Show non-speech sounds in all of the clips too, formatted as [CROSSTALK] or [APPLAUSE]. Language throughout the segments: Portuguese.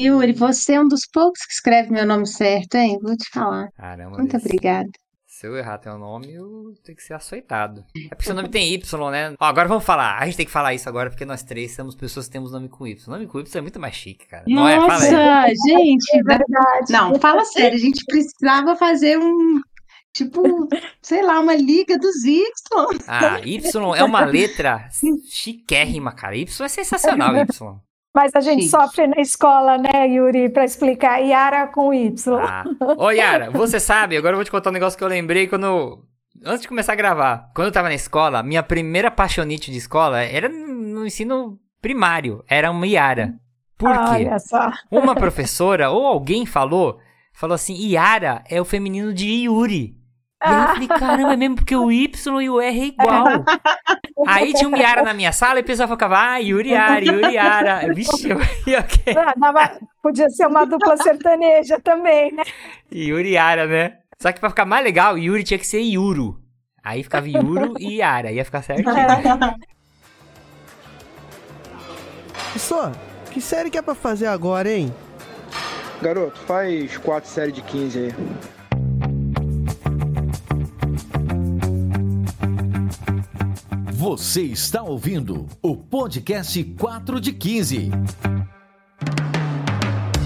Yuri, você é um dos poucos que escreve meu nome certo, hein? Vou te falar. Caramba, Muito desse- obrigada. Se eu errar teu nome, eu tenho que ser açoitado. É porque seu nome tem Y, né? Ó, agora vamos falar. A gente tem que falar isso agora, porque nós três somos pessoas que temos nome com Y. Nome com Y é muito mais chique, cara. Não é? Fala aí. Nossa, gente. da- Verdade. Não, fala sério, a gente precisava fazer um. Tipo, sei lá, uma liga dos Y. Ah, Y é uma letra chiquérrima, cara. Y é sensacional, Y. Mas a gente Chique. sofre na escola, né, Yuri, para explicar Yara com Y. Ah. Ô, Yara, você [LAUGHS] sabe, agora eu vou te contar um negócio que eu lembrei quando. Antes de começar a gravar. Quando eu tava na escola, minha primeira paixonite de escola era no ensino primário. Era uma Yara. Por quê? Olha só. Uma professora ou alguém falou, falou assim, Yara é o feminino de Yuri. Aí eu falei, caramba, é mesmo porque o Y e o R é igual. [LAUGHS] Aí tinha um Yara na minha sala e o pessoal ficava, ah, Yuri Yara, Yuri Yara. [LAUGHS] Vixe, eu, eu, Ah, dava- Podia ser uma dupla sertaneja também, né? Yuri Yara, né? Só que pra ficar mais legal, Yuri tinha que ser Yuro. Aí ficava Yuro e Yara, ia ficar certinho. [LAUGHS] Só, que série que é pra fazer agora, hein? Garoto, faz quatro séries de 15 aí. Você está ouvindo o podcast 4 de 15.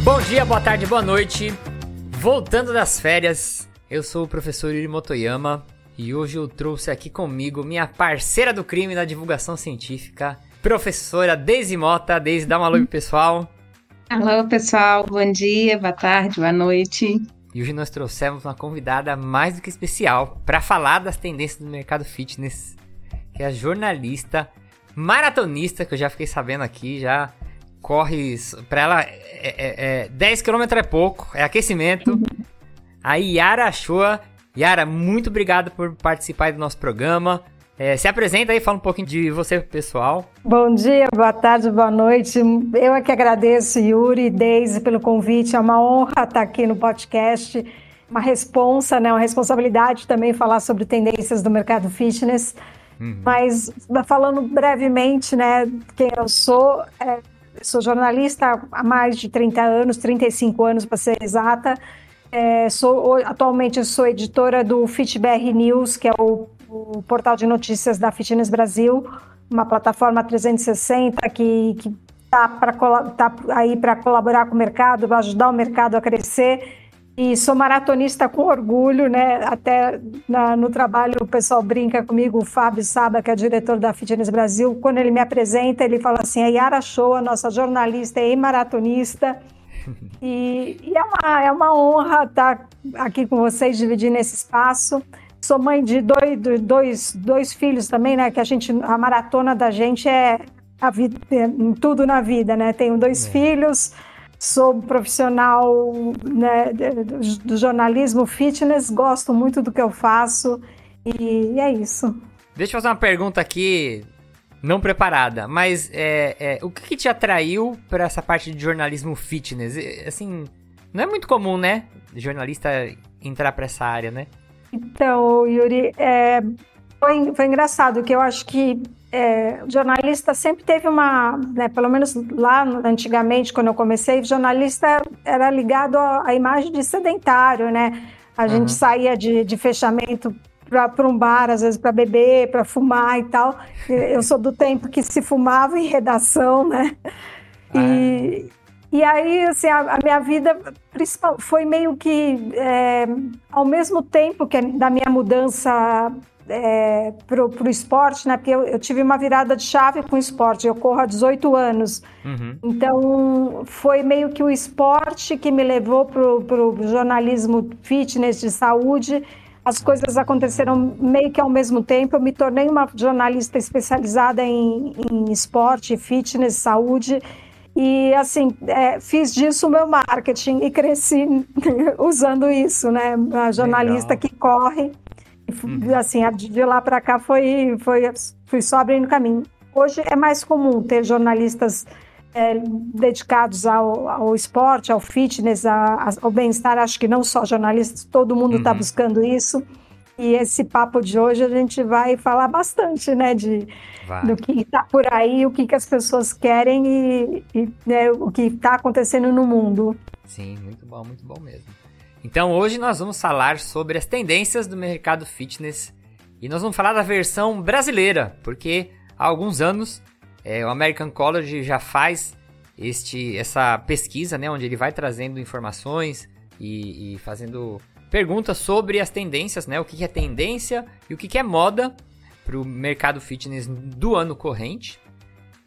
Bom dia, boa tarde, boa noite. Voltando das férias, eu sou o professor Yuri Motoyama e hoje eu trouxe aqui comigo minha parceira do crime da divulgação científica, professora Deise Mota. Deise, dá uma alô pro pessoal. Alô, pessoal, bom dia, boa tarde, boa noite. E hoje nós trouxemos uma convidada mais do que especial para falar das tendências do mercado fitness, que é a jornalista maratonista, que eu já fiquei sabendo aqui, já corre, para ela é, é, é, 10 km é pouco, é aquecimento. A Yara Shoa. Yara, muito obrigado por participar do nosso programa. É, se apresenta aí, fala um pouquinho de você pessoal. Bom dia, boa tarde, boa noite. Eu é que agradeço, Yuri e Deise, pelo convite. É uma honra estar aqui no podcast. Uma responsa, né? Uma responsabilidade também falar sobre tendências do mercado fitness. Uhum. Mas falando brevemente, né, quem eu sou, é, sou jornalista há mais de 30 anos, 35 anos para ser exata. É, sou, atualmente sou editora do FitBR News, que é o, o portal de notícias da Fitness Brasil, uma plataforma 360 que está tá aí para colaborar com o mercado, para ajudar o mercado a crescer. E sou maratonista com orgulho, né? Até na, no trabalho o pessoal brinca comigo, o Fábio Saba, que é diretor da Fitness Brasil, quando ele me apresenta, ele fala assim: a Yara a nossa jornalista e maratonista. [LAUGHS] E, e é, uma, é uma honra estar aqui com vocês, dividindo esse espaço. Sou mãe de dois, dois, dois filhos também, né? Que a gente, a maratona da gente é a vida, em tudo na vida, né? Tenho dois é. filhos, sou profissional né, do, jornalismo fitness, gosto muito do que eu faço e, e é isso. Deixa eu fazer uma pergunta aqui, não preparada, mas é, é, o que, que, te atraiu para essa parte de jornalismo fitness? Assim, não é muito comum, né? Jornalista entrar para essa área, né? Então, Yuri, é, foi, foi engraçado que eu acho que é, jornalista sempre teve uma, né, pelo menos lá antigamente, quando eu comecei, jornalista era ligado à, imagem de sedentário, né? A uhum. gente saía de, de fechamento para um bar, às vezes para beber, para fumar e tal. Eu sou do tempo que se fumava em redação, né? E, e aí, assim, a, a, minha vida principal foi meio que é, ao mesmo tempo que da minha mudança é, para o esporte, né? Porque eu, eu, tive uma virada de chave com o esporte. Eu corro há 18 anos. Uhum. Então, foi meio que o esporte que me levou para o jornalismo fitness de saúde. As coisas aconteceram meio que ao mesmo tempo. Eu me tornei uma jornalista especializada em, em esporte, fitness, saúde. E, assim, é, fiz disso o meu marketing e cresci [LAUGHS] usando isso, né? A jornalista Legal. que corre. Uhum. Assim, de lá para cá foi, foi, fui só abrindo caminho. Hoje é mais comum ter jornalistas é, dedicados ao, ao, esporte, ao fitness, a, ao bem-estar. Acho que não só jornalistas, todo mundo está uhum. buscando isso. E esse papo de hoje a gente vai falar bastante, né, de, vai. do que está por aí, o que, que as pessoas querem e, e né, o que está acontecendo no mundo. Sim, muito bom, muito bom mesmo. Então hoje nós vamos falar sobre as tendências do mercado fitness e nós vamos falar da versão brasileira, porque há alguns anos é, o American College já faz este, essa pesquisa, né, onde ele vai trazendo informações e, e fazendo perguntas sobre as tendências, né? O que, é tendência e o que, é moda para o mercado fitness do ano corrente.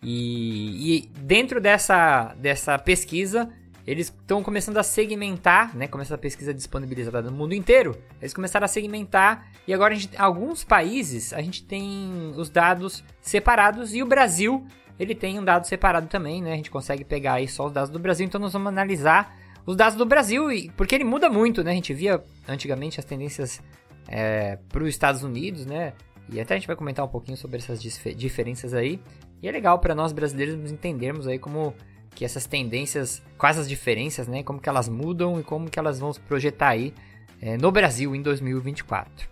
E, e, dentro dessa, dessa pesquisa, eles estão começando a segmentar, né? Como essa pesquisa disponibilizada no mundo inteiro, eles começaram a segmentar e agora gente, alguns países a gente tem os dados separados e o Brasil ele tem um dado separado também, né? A gente consegue pegar aí só os dados do Brasil, então nós vamos analisar os dados do Brasil, porque ele muda muito, né? A gente via antigamente as tendências é, para os Estados Unidos, né? E até a gente vai comentar um pouquinho sobre essas diferenças aí. E é legal para nós brasileiros entendermos aí como que essas tendências, quais as diferenças, né? Como que elas mudam e como que elas vão se projetar aí é, no Brasil em 2024.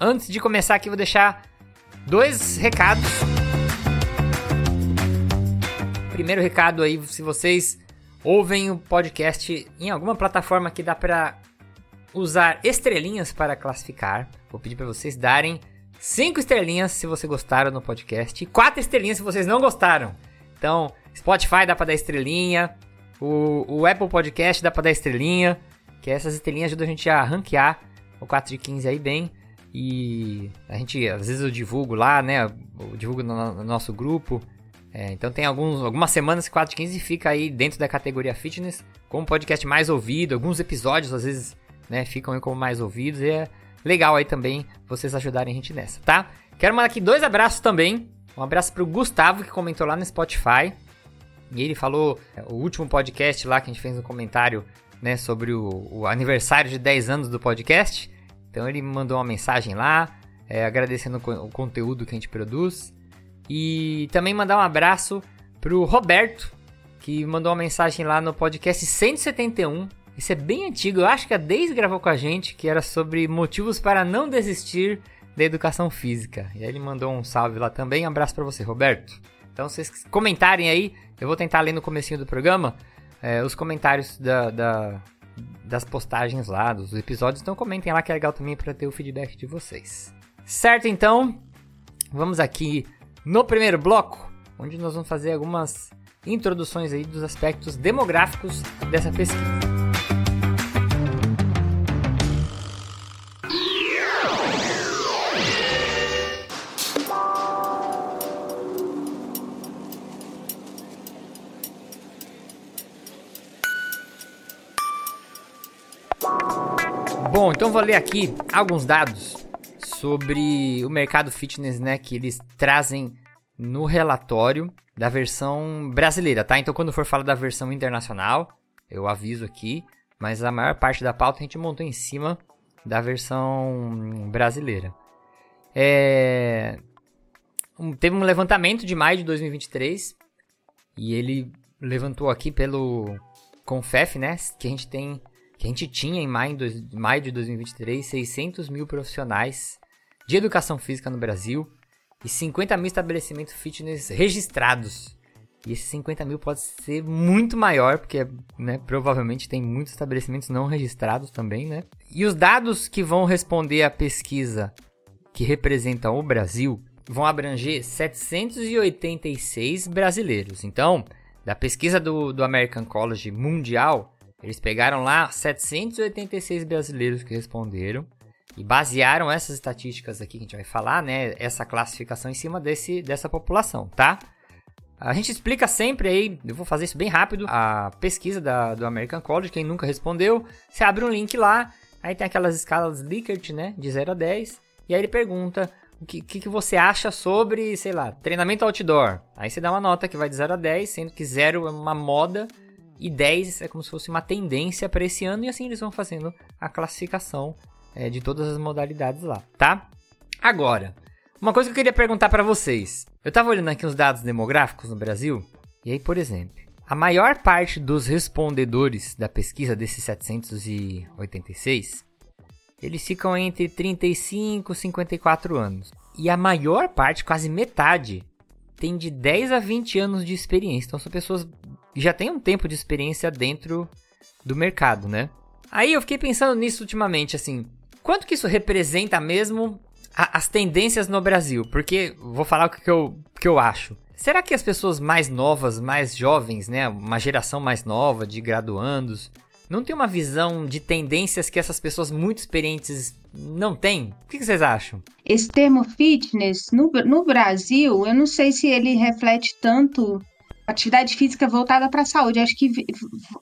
Antes de começar aqui, vou deixar dois recados. Primeiro recado aí, se vocês ouvem o podcast em alguma plataforma que dá para usar estrelinhas para classificar. Vou pedir para vocês darem cinco estrelinhas se você gostaram no podcast e quatro estrelinhas se vocês não gostaram. Então, Spotify dá para dar estrelinha, o, o, Apple Podcast dá para dar estrelinha, que essas estrelinhas ajudam a gente a ranquear o 4 de 15 aí bem. E a gente, às vezes eu divulgo lá, né? Eu divulgo no, no nosso grupo. É, então tem alguns, algumas semanas que 415 fica aí dentro da categoria fitness como podcast mais ouvido. Alguns episódios às vezes né, ficam aí como mais ouvidos. E é legal aí também vocês ajudarem a gente nessa, tá? Quero mandar aqui dois abraços também. Um abraço pro Gustavo que comentou lá no Spotify. E ele falou é, o último podcast lá que a gente fez um comentário né, sobre o, o aniversário de 10 anos do podcast. Então ele mandou uma mensagem lá, é, agradecendo o, o conteúdo que a gente produz. E também mandar um abraço pro Roberto, que mandou uma mensagem lá no podcast 171. Isso é bem antigo, eu acho que a Deise gravou com a gente, que era sobre motivos para não desistir da educação física. E aí ele mandou um salve lá também. Um abraço para você, Roberto. Então, vocês comentarem aí, eu vou tentar ler no comecinho do programa é, os comentários da, da, das postagens lá, dos episódios. Então comentem lá que é legal também para ter o feedback de vocês. Certo, então, vamos aqui no primeiro bloco, onde nós vamos fazer algumas introduções aí dos aspectos demográficos dessa pesquisa. Bom, então vou ler aqui alguns dados sobre o mercado fitness, né, que eles trazem no relatório da versão brasileira, tá? Então quando for falar da versão internacional, eu aviso aqui, mas a maior parte da pauta a gente montou em cima da versão brasileira. É... Teve um levantamento de maio de 2023 e ele levantou aqui pelo Confef, né? Que a gente tem, que a gente tinha em maio, de 2023 600 mil profissionais de educação física no Brasil e 50 mil estabelecimentos fitness registrados. E esses 50 mil pode ser muito maior, porque né, provavelmente tem muitos estabelecimentos não registrados também, né? E os dados que vão responder à pesquisa que representam o Brasil vão abranger 786 brasileiros. Então, da pesquisa do, do American College Mundial, eles pegaram lá 786 brasileiros que responderam e basearam essas estatísticas aqui que a gente vai falar, né, essa classificação em cima desse, dessa população, tá? A gente explica sempre aí, eu vou fazer isso bem rápido, a pesquisa da, do American College, quem nunca respondeu, você abre um link lá, aí tem aquelas escalas Likert, né, de 0 a 10, e aí ele pergunta o que, que, que, você acha sobre, sei lá, treinamento outdoor. Aí você dá uma nota que vai de 0 a 10, sendo que 0 é uma moda e 10 é como se fosse uma tendência para esse ano, e assim eles vão fazendo a classificação é, de todas as modalidades lá, tá? Agora, uma coisa que eu queria perguntar para vocês. Eu tava olhando aqui os dados demográficos no Brasil, e aí, por exemplo, a maior parte dos respondedores da pesquisa desses 786 eles ficam entre 35 e 54 anos. E a maior parte, quase metade, tem de 10 a 20 anos de experiência. Então são pessoas já têm um tempo de experiência dentro do mercado, né? Aí eu fiquei pensando nisso ultimamente, assim, quanto que isso representa mesmo a, as tendências no Brasil? Porque vou falar o que eu, que eu acho. Será que as pessoas mais novas, mais jovens, né, uma geração mais nova de graduandos, não tem uma visão de tendências que essas pessoas muito experientes não têm? O que vocês acham? Esse termo fitness, no, no Brasil, eu não sei se ele reflete tanto atividade física voltada para a saúde. Acho que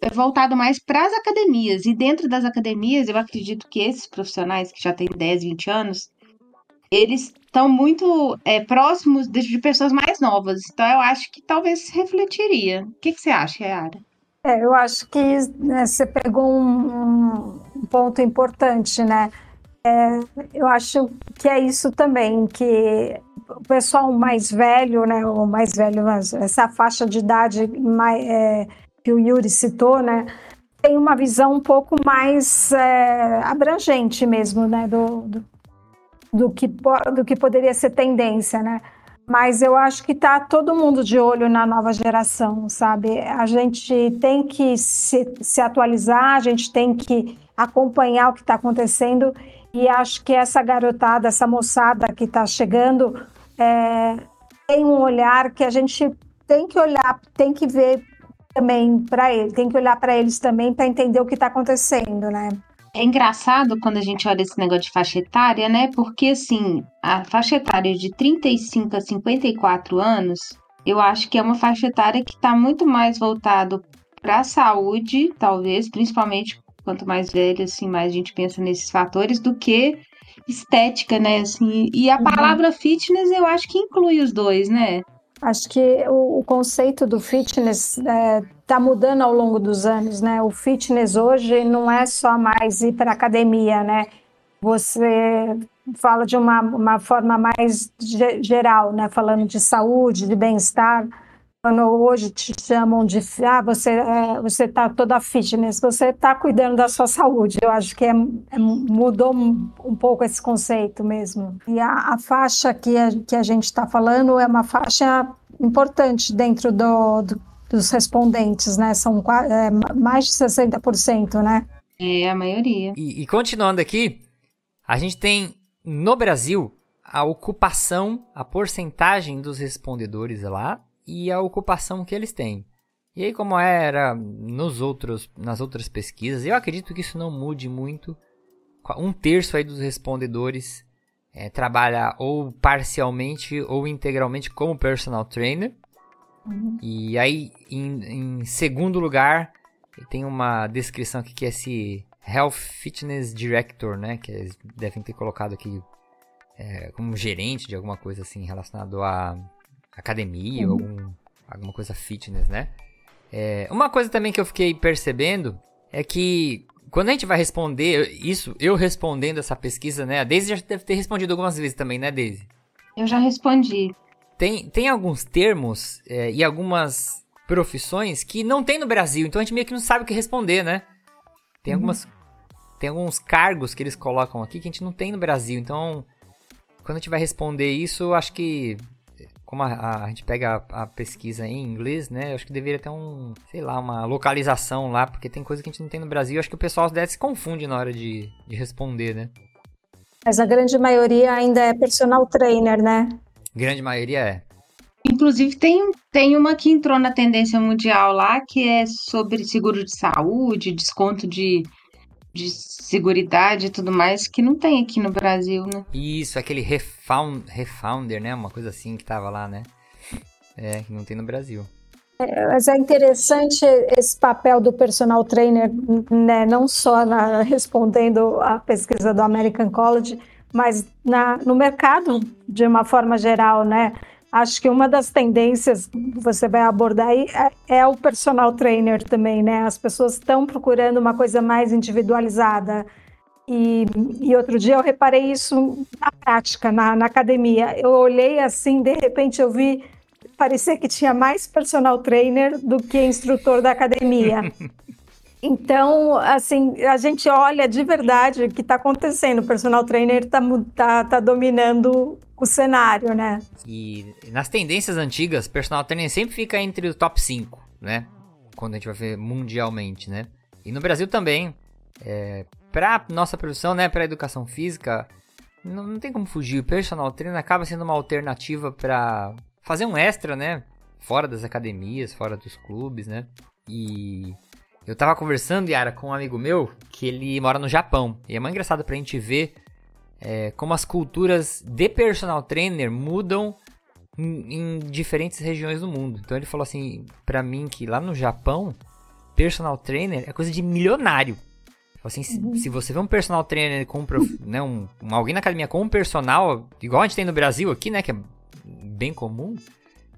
é voltado mais para as academias. E dentro das academias, eu acredito que esses profissionais que já têm 10, 20 anos, eles estão muito é, próximos de, de, pessoas mais novas. Então, eu acho que talvez refletiria. O que, que você acha, Yara? É, eu acho que né, você pegou um, um, ponto importante, né? É, eu acho que é isso também, que o pessoal mais velho, né, o mais velho, essa faixa de idade mais, é, que o Yuri citou, né, tem uma visão um pouco mais é, abrangente mesmo, né, do, do, do, que, do que poderia ser tendência, né. Mas eu acho que está todo mundo de olho na nova geração, sabe? A gente tem que se, se atualizar, a gente tem que acompanhar o que está acontecendo e acho que essa garotada, essa moçada que está chegando, é, tem um olhar que a gente tem que olhar, tem que ver também para ele, tem que olhar para eles também para entender o que está acontecendo, né? É engraçado quando a gente olha esse negócio de faixa etária, né? Porque assim, a faixa etária de 35 a 54 anos, eu acho que é uma faixa etária que está muito mais voltado para a saúde, talvez, principalmente quanto mais velho, assim, mais a gente pensa nesses fatores, do que estética, né? Assim, e a uhum. palavra fitness eu acho que inclui os dois, né? Acho que o, o conceito do fitness está é, tá mudando ao longo dos anos, né? O fitness hoje não é só mais ir para academia, né? Você fala de uma, uma forma mais geral, né? Falando de saúde, de bem-estar hoje te chamam de ah, você é, você está toda fitness, você está cuidando da sua saúde. Eu acho que é, é, mudou um pouco esse conceito mesmo. E a, a faixa que a, que a gente está falando é uma faixa importante dentro do, do, dos respondentes, né? São é, mais de 60%, né? É, a maioria. E, e continuando aqui, a gente tem no Brasil a ocupação, a porcentagem dos respondedores lá e a ocupação que eles têm. E aí, como era nos outros, nas outras pesquisas, eu acredito que isso não mude muito. Um terço aí dos respondedores é, trabalha ou parcialmente ou integralmente como personal trainer. Uhum. E aí, em, em, segundo lugar, tem uma descrição aqui que é esse Health Fitness Director, né? Que eles devem ter colocado aqui é, como gerente de alguma coisa assim relacionado a academia, uhum. algum, alguma coisa fitness, né? É, uma coisa também que eu fiquei percebendo é que quando a gente vai responder isso, eu respondendo essa pesquisa, né? A Daisy já deve ter respondido algumas vezes também, né, Daisy? Eu já respondi. Tem, tem alguns termos é, e algumas profissões que não tem no Brasil, então a gente meio que não sabe o que responder, né? Tem uhum. algumas. Tem alguns cargos que eles colocam aqui que a gente não tem no Brasil, então. Quando a gente vai responder isso, acho que como a, a gente pega a, a, pesquisa em inglês, né? Eu acho que deveria ter um, sei lá, uma localização lá, porque tem coisa que a gente não tem no Brasil. Eu acho que o pessoal deve se confunde na hora de, de responder, né? Mas a grande maioria ainda é personal trainer, né? Grande maioria é. Inclusive, tem, tem uma que entrou na tendência mundial lá, que é sobre seguro de saúde, desconto de de seguridade e tudo mais que não tem aqui no Brasil, né? Isso, aquele refound, refounder, né? Uma coisa assim que tava lá, né? É, que não tem no Brasil. É, mas é interessante esse papel do personal trainer, né? Não só na, respondendo a pesquisa do American College, mas na, no mercado de uma forma geral, né? Acho que uma das tendências que você vai abordar aí é, é o personal trainer também, né? As pessoas estão procurando uma coisa mais individualizada. E, e, outro dia eu reparei isso na prática, na, na, academia. Eu olhei assim, de repente eu vi, parecia que tinha mais personal trainer do que instrutor da academia. [LAUGHS] Então, assim, a gente olha de verdade o que está acontecendo. O personal trainer está tá, tá dominando o cenário, né? E nas tendências antigas, personal trainer sempre fica entre o top 5, né? Quando a gente vai ver mundialmente, né? E no Brasil também. É, nossa profissão, né? Pra educação física, não, não tem como fugir. O personal trainer acaba sendo uma alternativa para fazer um extra, né? Fora das academias, fora dos clubes, né? E eu tava conversando, Yara, com um amigo meu que ele mora no Japão. E é muito engraçado pra gente ver é, como as culturas de personal trainer mudam em, em, diferentes regiões do mundo. Então ele falou assim pra mim que lá no Japão, personal trainer é coisa de milionário. Assim, uhum. se, se, você vê um personal trainer com um, [LAUGHS] né, um, um, alguém na academia com um personal, igual a gente tem no Brasil aqui, né, que é bem comum,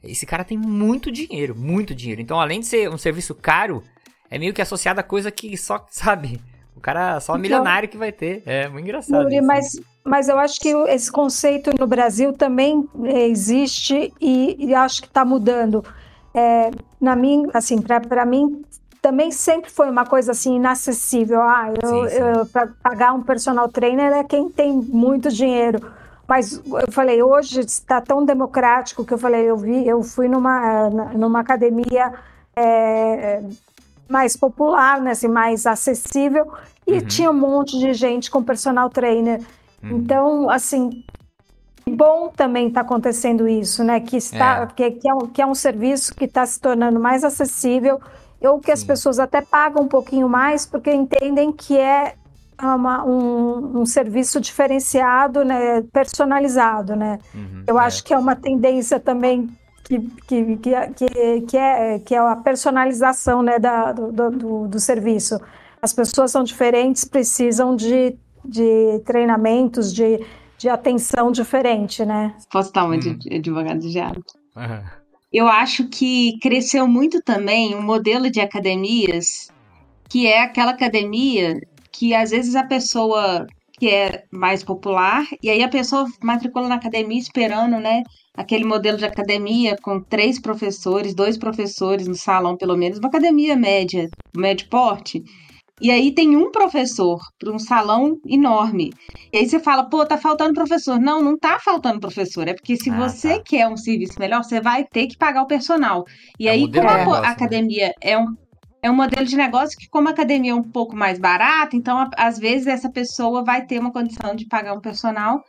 esse cara tem muito dinheiro, muito dinheiro. Então, além de ser um serviço caro, é meio que associado a coisa que só, [LAUGHS] sabe, o cara só então, milionário que vai ter. É muito engraçado. Muri, mas, mas eu acho que esse conceito no Brasil também existe e, e acho que está mudando. É, na minha, assim, para mim também sempre foi uma coisa assim inacessível. Ah, para pagar um personal trainer é quem tem muito dinheiro. Mas eu falei, hoje está tão democrático que eu falei, eu vi, eu fui numa, numa academia é, mais popular, né, assim, mais acessível, e uhum. tinha um monte de gente com personal trainer. Uhum. Então, assim, bom também está acontecendo isso, né? Que, está, é. Que, que, é um, que é um serviço que está se tornando mais acessível, ou que Sim. as pessoas até pagam um pouquinho mais, porque entendem que é uma, um, um, serviço diferenciado, né, personalizado, né? Uhum, Eu é. acho que é uma tendência também que, que, que, que, que, é, que é a personalização né, da, do, do, do serviço. As pessoas são diferentes, precisam de, de treinamentos, de, de atenção diferente, né? Posso dar uma hum. de advogado de diabo? Uhum. Eu acho que cresceu muito também um modelo de academias que é aquela academia que às vezes a pessoa que é mais popular, e aí a pessoa matricula na academia esperando, né, aquele modelo de academia com três professores, dois professores no salão, pelo menos, uma academia média, médio porte. E aí tem um professor para um salão enorme. E aí você fala, pô, tá faltando professor. Não, não tá faltando professor. É porque se ah, você tá. quer um serviço melhor, você vai ter que pagar o personal. E é aí, como a negócio, né? academia né? é um é um modelo de negócio que, como a academia é um pouco mais barata, então, às vezes, essa pessoa vai ter uma condição de pagar um personal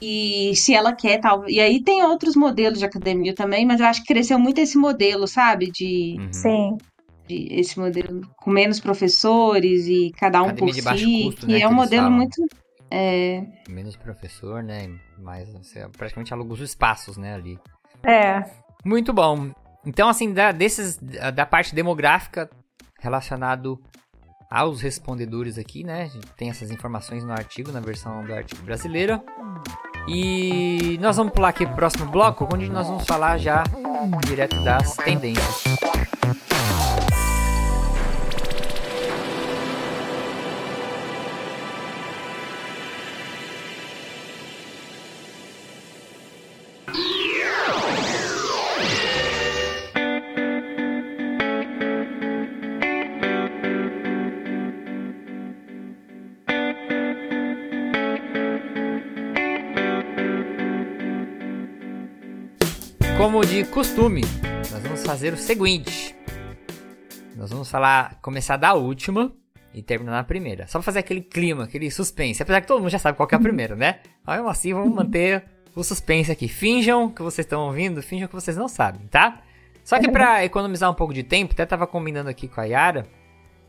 e se ela quer, tal. E aí tem outros modelos de academia também, mas eu acho que cresceu muito esse modelo, sabe? De. Uhum. Sim. De, esse modelo com menos professores e cada um academia por si. Custo, né, que é um modelo falam. muito. É... Menos professor, né? Mas você praticamente aluga os espaços, né, ali. É. Muito bom. Então, assim, da, desses, da parte demográfica relacionado aos respondedores aqui, né? A gente tem essas informações no artigo, na versão do artigo brasileira. E nós vamos pular aqui pro próximo bloco, onde nós vamos falar já direto das tendências. De costume, nós vamos fazer o seguinte. Nós vamos falar, começar da última e terminar na primeira. Só pra fazer aquele clima, aquele suspense. Apesar que todo mundo já sabe qual é a primeira, né? Mas assim, vamos manter o suspense aqui. Finjam que vocês estão ouvindo, finjam que vocês não sabem, tá? Só que pra economizar um pouco de tempo, até tava combinando aqui com a Yara,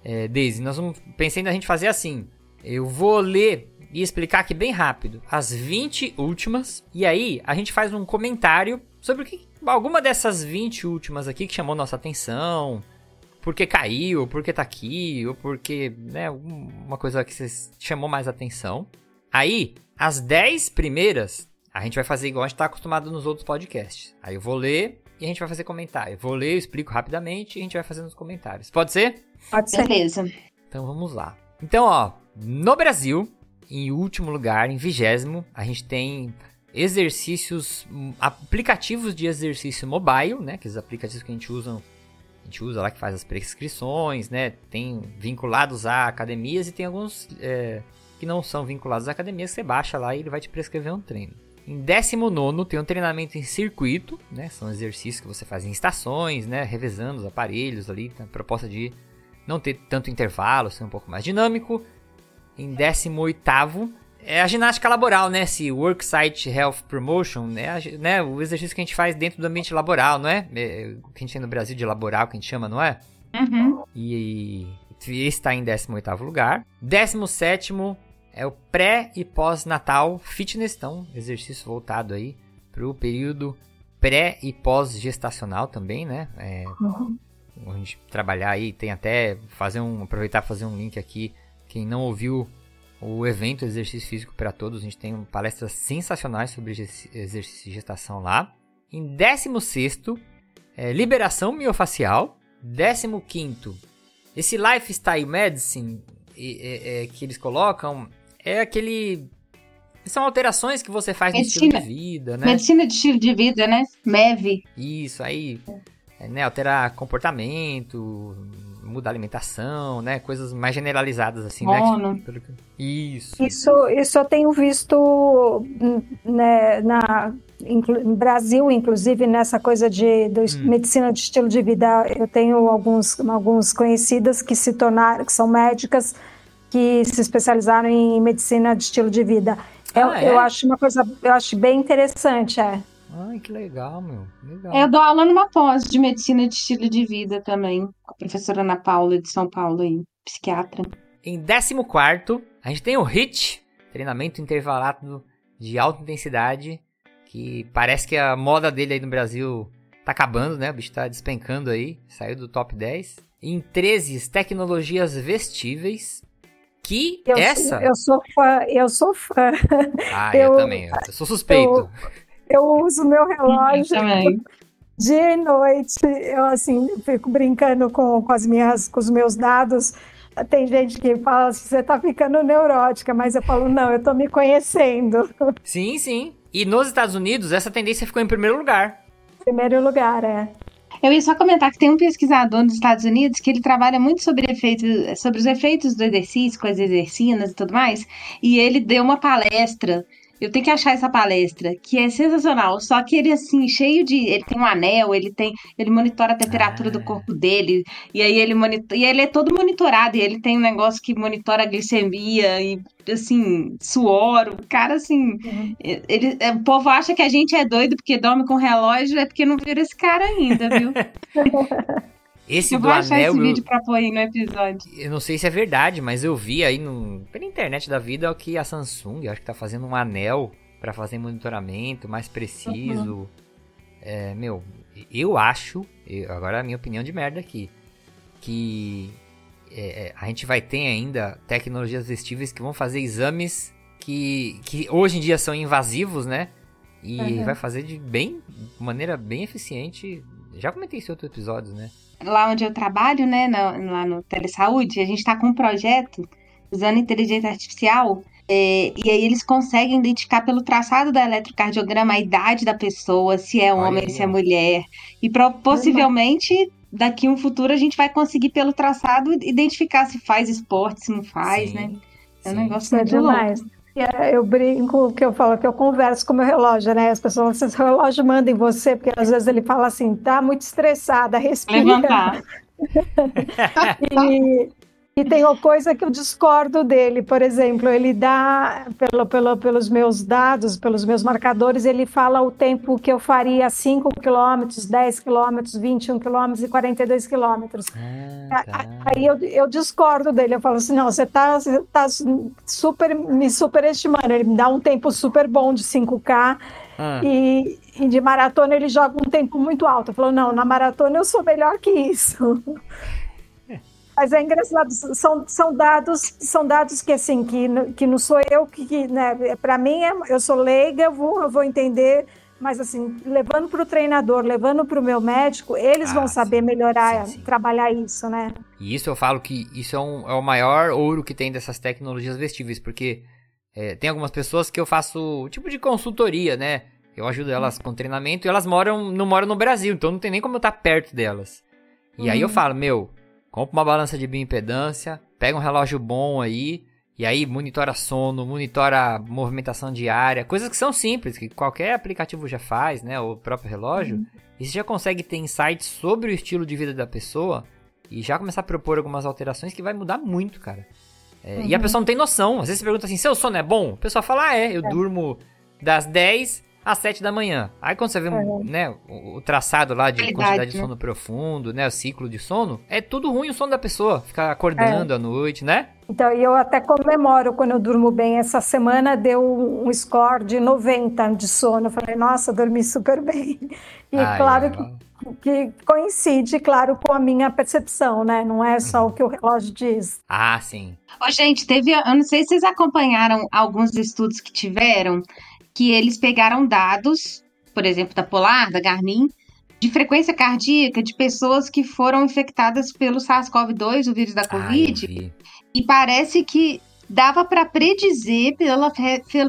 é, Daisy, nós vamos pensando na gente fazer assim. Eu vou ler e explicar aqui bem rápido as 20 últimas. E aí a gente faz um comentário sobre o que alguma dessas 20 últimas aqui que chamou nossa atenção, porque caiu, porque tá aqui, ou porque, né, uma coisa que chamou mais atenção. Aí, as 10 primeiras, a gente vai fazer igual a gente tá acostumado nos outros podcasts. Aí eu vou ler e a gente vai fazer comentário. Eu vou ler, eu explico rapidamente e a gente vai fazer nos comentários. Pode ser? Pode ser. Beleza. Então vamos lá. Então, ó, no Brasil, em último lugar, em vigésimo, a gente tem exercícios, aplicativos de exercício mobile, né? Que os aplicativos que a gente usa gente usa lá que faz as prescrições, né? Tem vinculados a academias e tem alguns é, que não são vinculados a academias, você baixa lá e ele vai te prescrever um treino. Em 19 tem um treinamento em circuito, né? São exercícios que você faz em estações, né? Revezando os aparelhos ali, a proposta de não ter tanto intervalo, ser um pouco mais dinâmico. Em 18 é a ginástica laboral, né? Esse Worksite Health Promotion, né? né? O exercício que a gente faz dentro do ambiente laboral, não é? é que a gente tem no Brasil de laboral, que a gente chama, não é? Uhum. E, e está em 18 lugar. 17 é o pré e pós-natal fitness, então exercício voltado aí para o período pré e pós-gestacional também, né? É, uhum. A gente trabalhar aí, tem até fazer um aproveitar fazer um link aqui. Quem não ouviu o evento Exercício Físico para Todos, a gente tem palestras sensacionais sobre exercício de gestação lá. Em 16 é, liberação miofacial. 15 esse lifestyle medicine é, é, que eles colocam é aquele. São alterações que você faz medicina, no estilo de vida, né? Medicina de estilo de vida, né? MEV. Isso, aí. É, né, alterar comportamento, mudar alimentação, né? Coisas mais generalizadas, assim, Mono. né? Isso. Isso, isso eu tenho visto né, na, no Brasil, inclusive, nessa coisa de, de hum. medicina de estilo de vida. Eu tenho alguns, alguns conhecidas que se tornaram, que são médicas que se especializaram em medicina de estilo de vida. Eu, ah, é? eu acho uma coisa, eu acho bem interessante, é. Ai, que legal, meu. Legal. Eu dou aula numa pós de medicina de estilo de vida também, com a professora Ana Paula de São Paulo aí, psiquiatra. Em 14, a gente tem o HIT, treinamento intervalado de alta intensidade, que parece que a moda dele aí no Brasil tá acabando, né? O bicho tá despencando aí, saiu do top 10. Em 13, tecnologias vestíveis. Que eu, essa. Eu sou fã, eu sou fã. Ah, [LAUGHS] eu, eu também. Eu sou suspeito. Eu, eu uso meu relógio dia e noite. Eu assim fico brincando com, com as minhas, com os meus dados. Tem gente que fala assim, você tá ficando neurótica, mas eu falo, não, eu tô me conhecendo. Sim, sim. E nos Estados Unidos, essa tendência ficou em primeiro lugar. Primeiro lugar, é. Eu ia só comentar que tem um pesquisador nos Estados Unidos que ele trabalha muito sobre, efeitos, sobre os efeitos do exercício, com as exercinas e tudo mais, e ele deu uma palestra eu tenho que achar essa palestra, que é sensacional. Só que ele, assim, cheio de. Ele tem um anel, ele tem. Ele monitora a temperatura ah. do corpo dele. E aí ele monitora. E ele é todo monitorado. E ele tem um negócio que monitora a glicemia e, assim, suor. O cara, assim. Uhum. Ele, o povo acha que a gente é doido porque dorme com relógio, é porque não viram esse cara ainda, viu? [LAUGHS] Esse eu do vou anel. esse vídeo pra pôr aí no episódio. Eu não sei se é verdade, mas eu vi aí no, pela internet da vida que a Samsung acho que tá fazendo um anel para fazer monitoramento mais preciso. Uhum. É, meu, eu acho, eu, agora é a minha opinião de merda aqui, que é, é, a gente vai ter ainda tecnologias vestíveis que vão fazer exames que, que hoje em dia são invasivos, né? E uhum. vai fazer de bem, maneira bem eficiente. Já comentei isso em outros episódios, né? Lá onde eu trabalho, né, no, lá no Telesaúde, a gente está com um projeto usando inteligência artificial é, e aí eles conseguem identificar pelo traçado do eletrocardiograma a idade da pessoa, se é homem, Olha. se é mulher. E pro, possivelmente, daqui um futuro, a gente vai conseguir, pelo traçado, identificar se faz esporte, se não faz, sim, né? É um negócio muito demais. louco. É, eu brinco que eu falo que eu converso com o meu relógio, né? As pessoas falam assim, o relógio manda em você, porque às vezes ele fala assim, tá muito estressada, respira. Levantar. [LAUGHS] e, e tem uma coisa que eu discordo dele, por exemplo, ele dá, pelo, pelo, pelos meus dados, pelos meus marcadores, ele fala o tempo que eu faria 5 quilômetros, 10 quilômetros, 21 quilômetros e 42 quilômetros. Ah, tá. Aí eu, eu discordo dele, eu falo assim, não, você está você tá super, me superestimando, ele me dá um tempo super bom de 5K, ah. E, e, de maratona ele joga um tempo muito alto. Eu falo, não, na maratona eu sou melhor que isso. [LAUGHS] Mas é engraçado, são, são dados, são dados que assim, que, que não sou eu que, né, para mim é, eu sou leiga, eu vou, eu vou entender, mas assim, levando para o treinador, levando para o meu médico, eles ah, vão saber sim, melhorar, sim, sim. trabalhar isso, né? E isso eu falo que isso é, um, é o maior ouro que tem dessas tecnologias vestíveis, porque é, tem algumas pessoas que eu faço tipo de consultoria, né? Eu ajudo elas com treinamento e elas moram, não moram no Brasil, então não tem nem como eu estar perto delas. E aí eu falo, meu, compra uma balança de bioimpedância, pega um relógio bom aí, e aí monitora sono, monitora movimentação diária, coisas que são simples, que qualquer aplicativo já faz, né? O próprio relógio. E você já consegue ter insights sobre o estilo de vida da pessoa e já começar a propor algumas alterações que vai mudar muito, cara. É, E a pessoa não tem noção. Às vezes você pergunta assim, seu sono é bom? A pessoa fala, ah, é, eu durmo das 10 às 7 da manhã. Aí quando você vê né, o, o traçado lá de Realidade, quantidade de né? sono profundo, né, o ciclo de sono, é tudo ruim o sono da pessoa. Ficar acordando à noite, né? Então, e eu até comemoro quando eu durmo bem. Essa semana deu um score de 90 de sono. Eu falei, nossa, dormi super bem. [LAUGHS] E Ai, claro é, que, que coincide, claro, com a minha percepção, né? Não é só o que o relógio diz. Ah, sim. Ô, gente, teve. Eu não sei se vocês acompanharam alguns estudos que tiveram, que eles pegaram dados, por exemplo, da Polar, da Garmin, de frequência cardíaca de pessoas que foram infectadas pelo SARS-CoV-2, o vírus da Covid, vi. e parece que dava para predizer pela,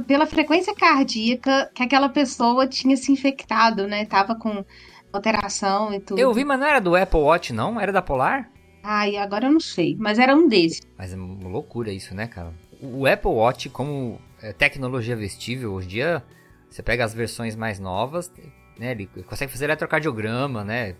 pela frequência cardíaca que aquela pessoa tinha se infectado, né? Tava com alteração e tudo. Eu vi, mas não era do Apple Watch, não? Era da Polar? Ai, agora eu não sei, mas era um desses. Mas é uma loucura isso, né, cara? O Apple Watch, como é, tecnologia vestível, hoje em dia, você pega as versões mais novas, né? Ele consegue fazer eletrocardiograma, né?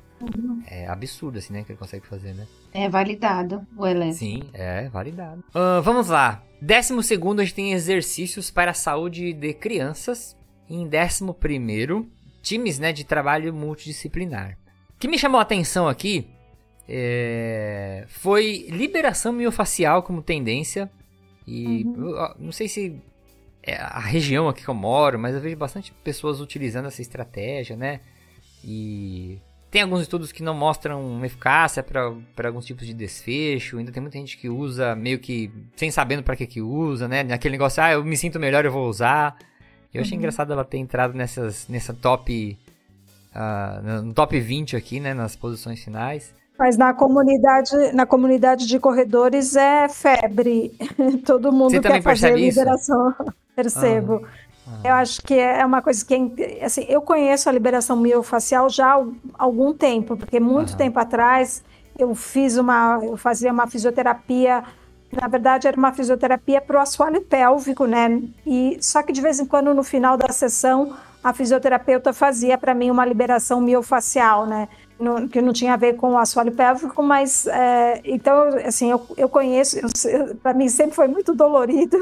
É absurdo, assim, né? Que ele consegue fazer, né? É validado o elétrico. Sim, é validado. Ah, vamos lá. Décimo segundo, a gente tem exercícios para a saúde de crianças. E em décimo primeiro, times né, de trabalho multidisciplinar. O que me chamou a atenção aqui é, foi liberação miofacial como tendência. E ó, não sei se a região aqui que eu moro, mas eu vejo bastante pessoas utilizando essa estratégia, né? E tem alguns estudos que não mostram eficácia para alguns tipos de desfecho. Ainda tem muita gente que usa meio que sem sabendo para que que usa, né? Naquele negócio, ah, eu me sinto melhor, eu vou usar. Eu achei engraçado ela ter entrado nessas, nessa top. ah, no top 20 aqui, né? Nas posições finais. Mas na comunidade, na comunidade de corredores é febre. [LAUGHS] Todo mundo Você quer fazer percebe isso? Percebo. Eu acho que é uma coisa que, é- assim, eu conheço a liberação miofacial já há al- algum tempo, porque muito Aham. tempo atrás eu fiz uma, eu fazia uma fisioterapia, na verdade era uma fisioterapia para o assoalho pélvico, né? E só que de vez em quando no final da sessão a fisioterapeuta fazia para mim uma liberação miofacial, né? Não- que não tinha a ver com o assoalho pélvico, mas é, então assim eu, eu conheço, para mim sempre foi muito dolorido.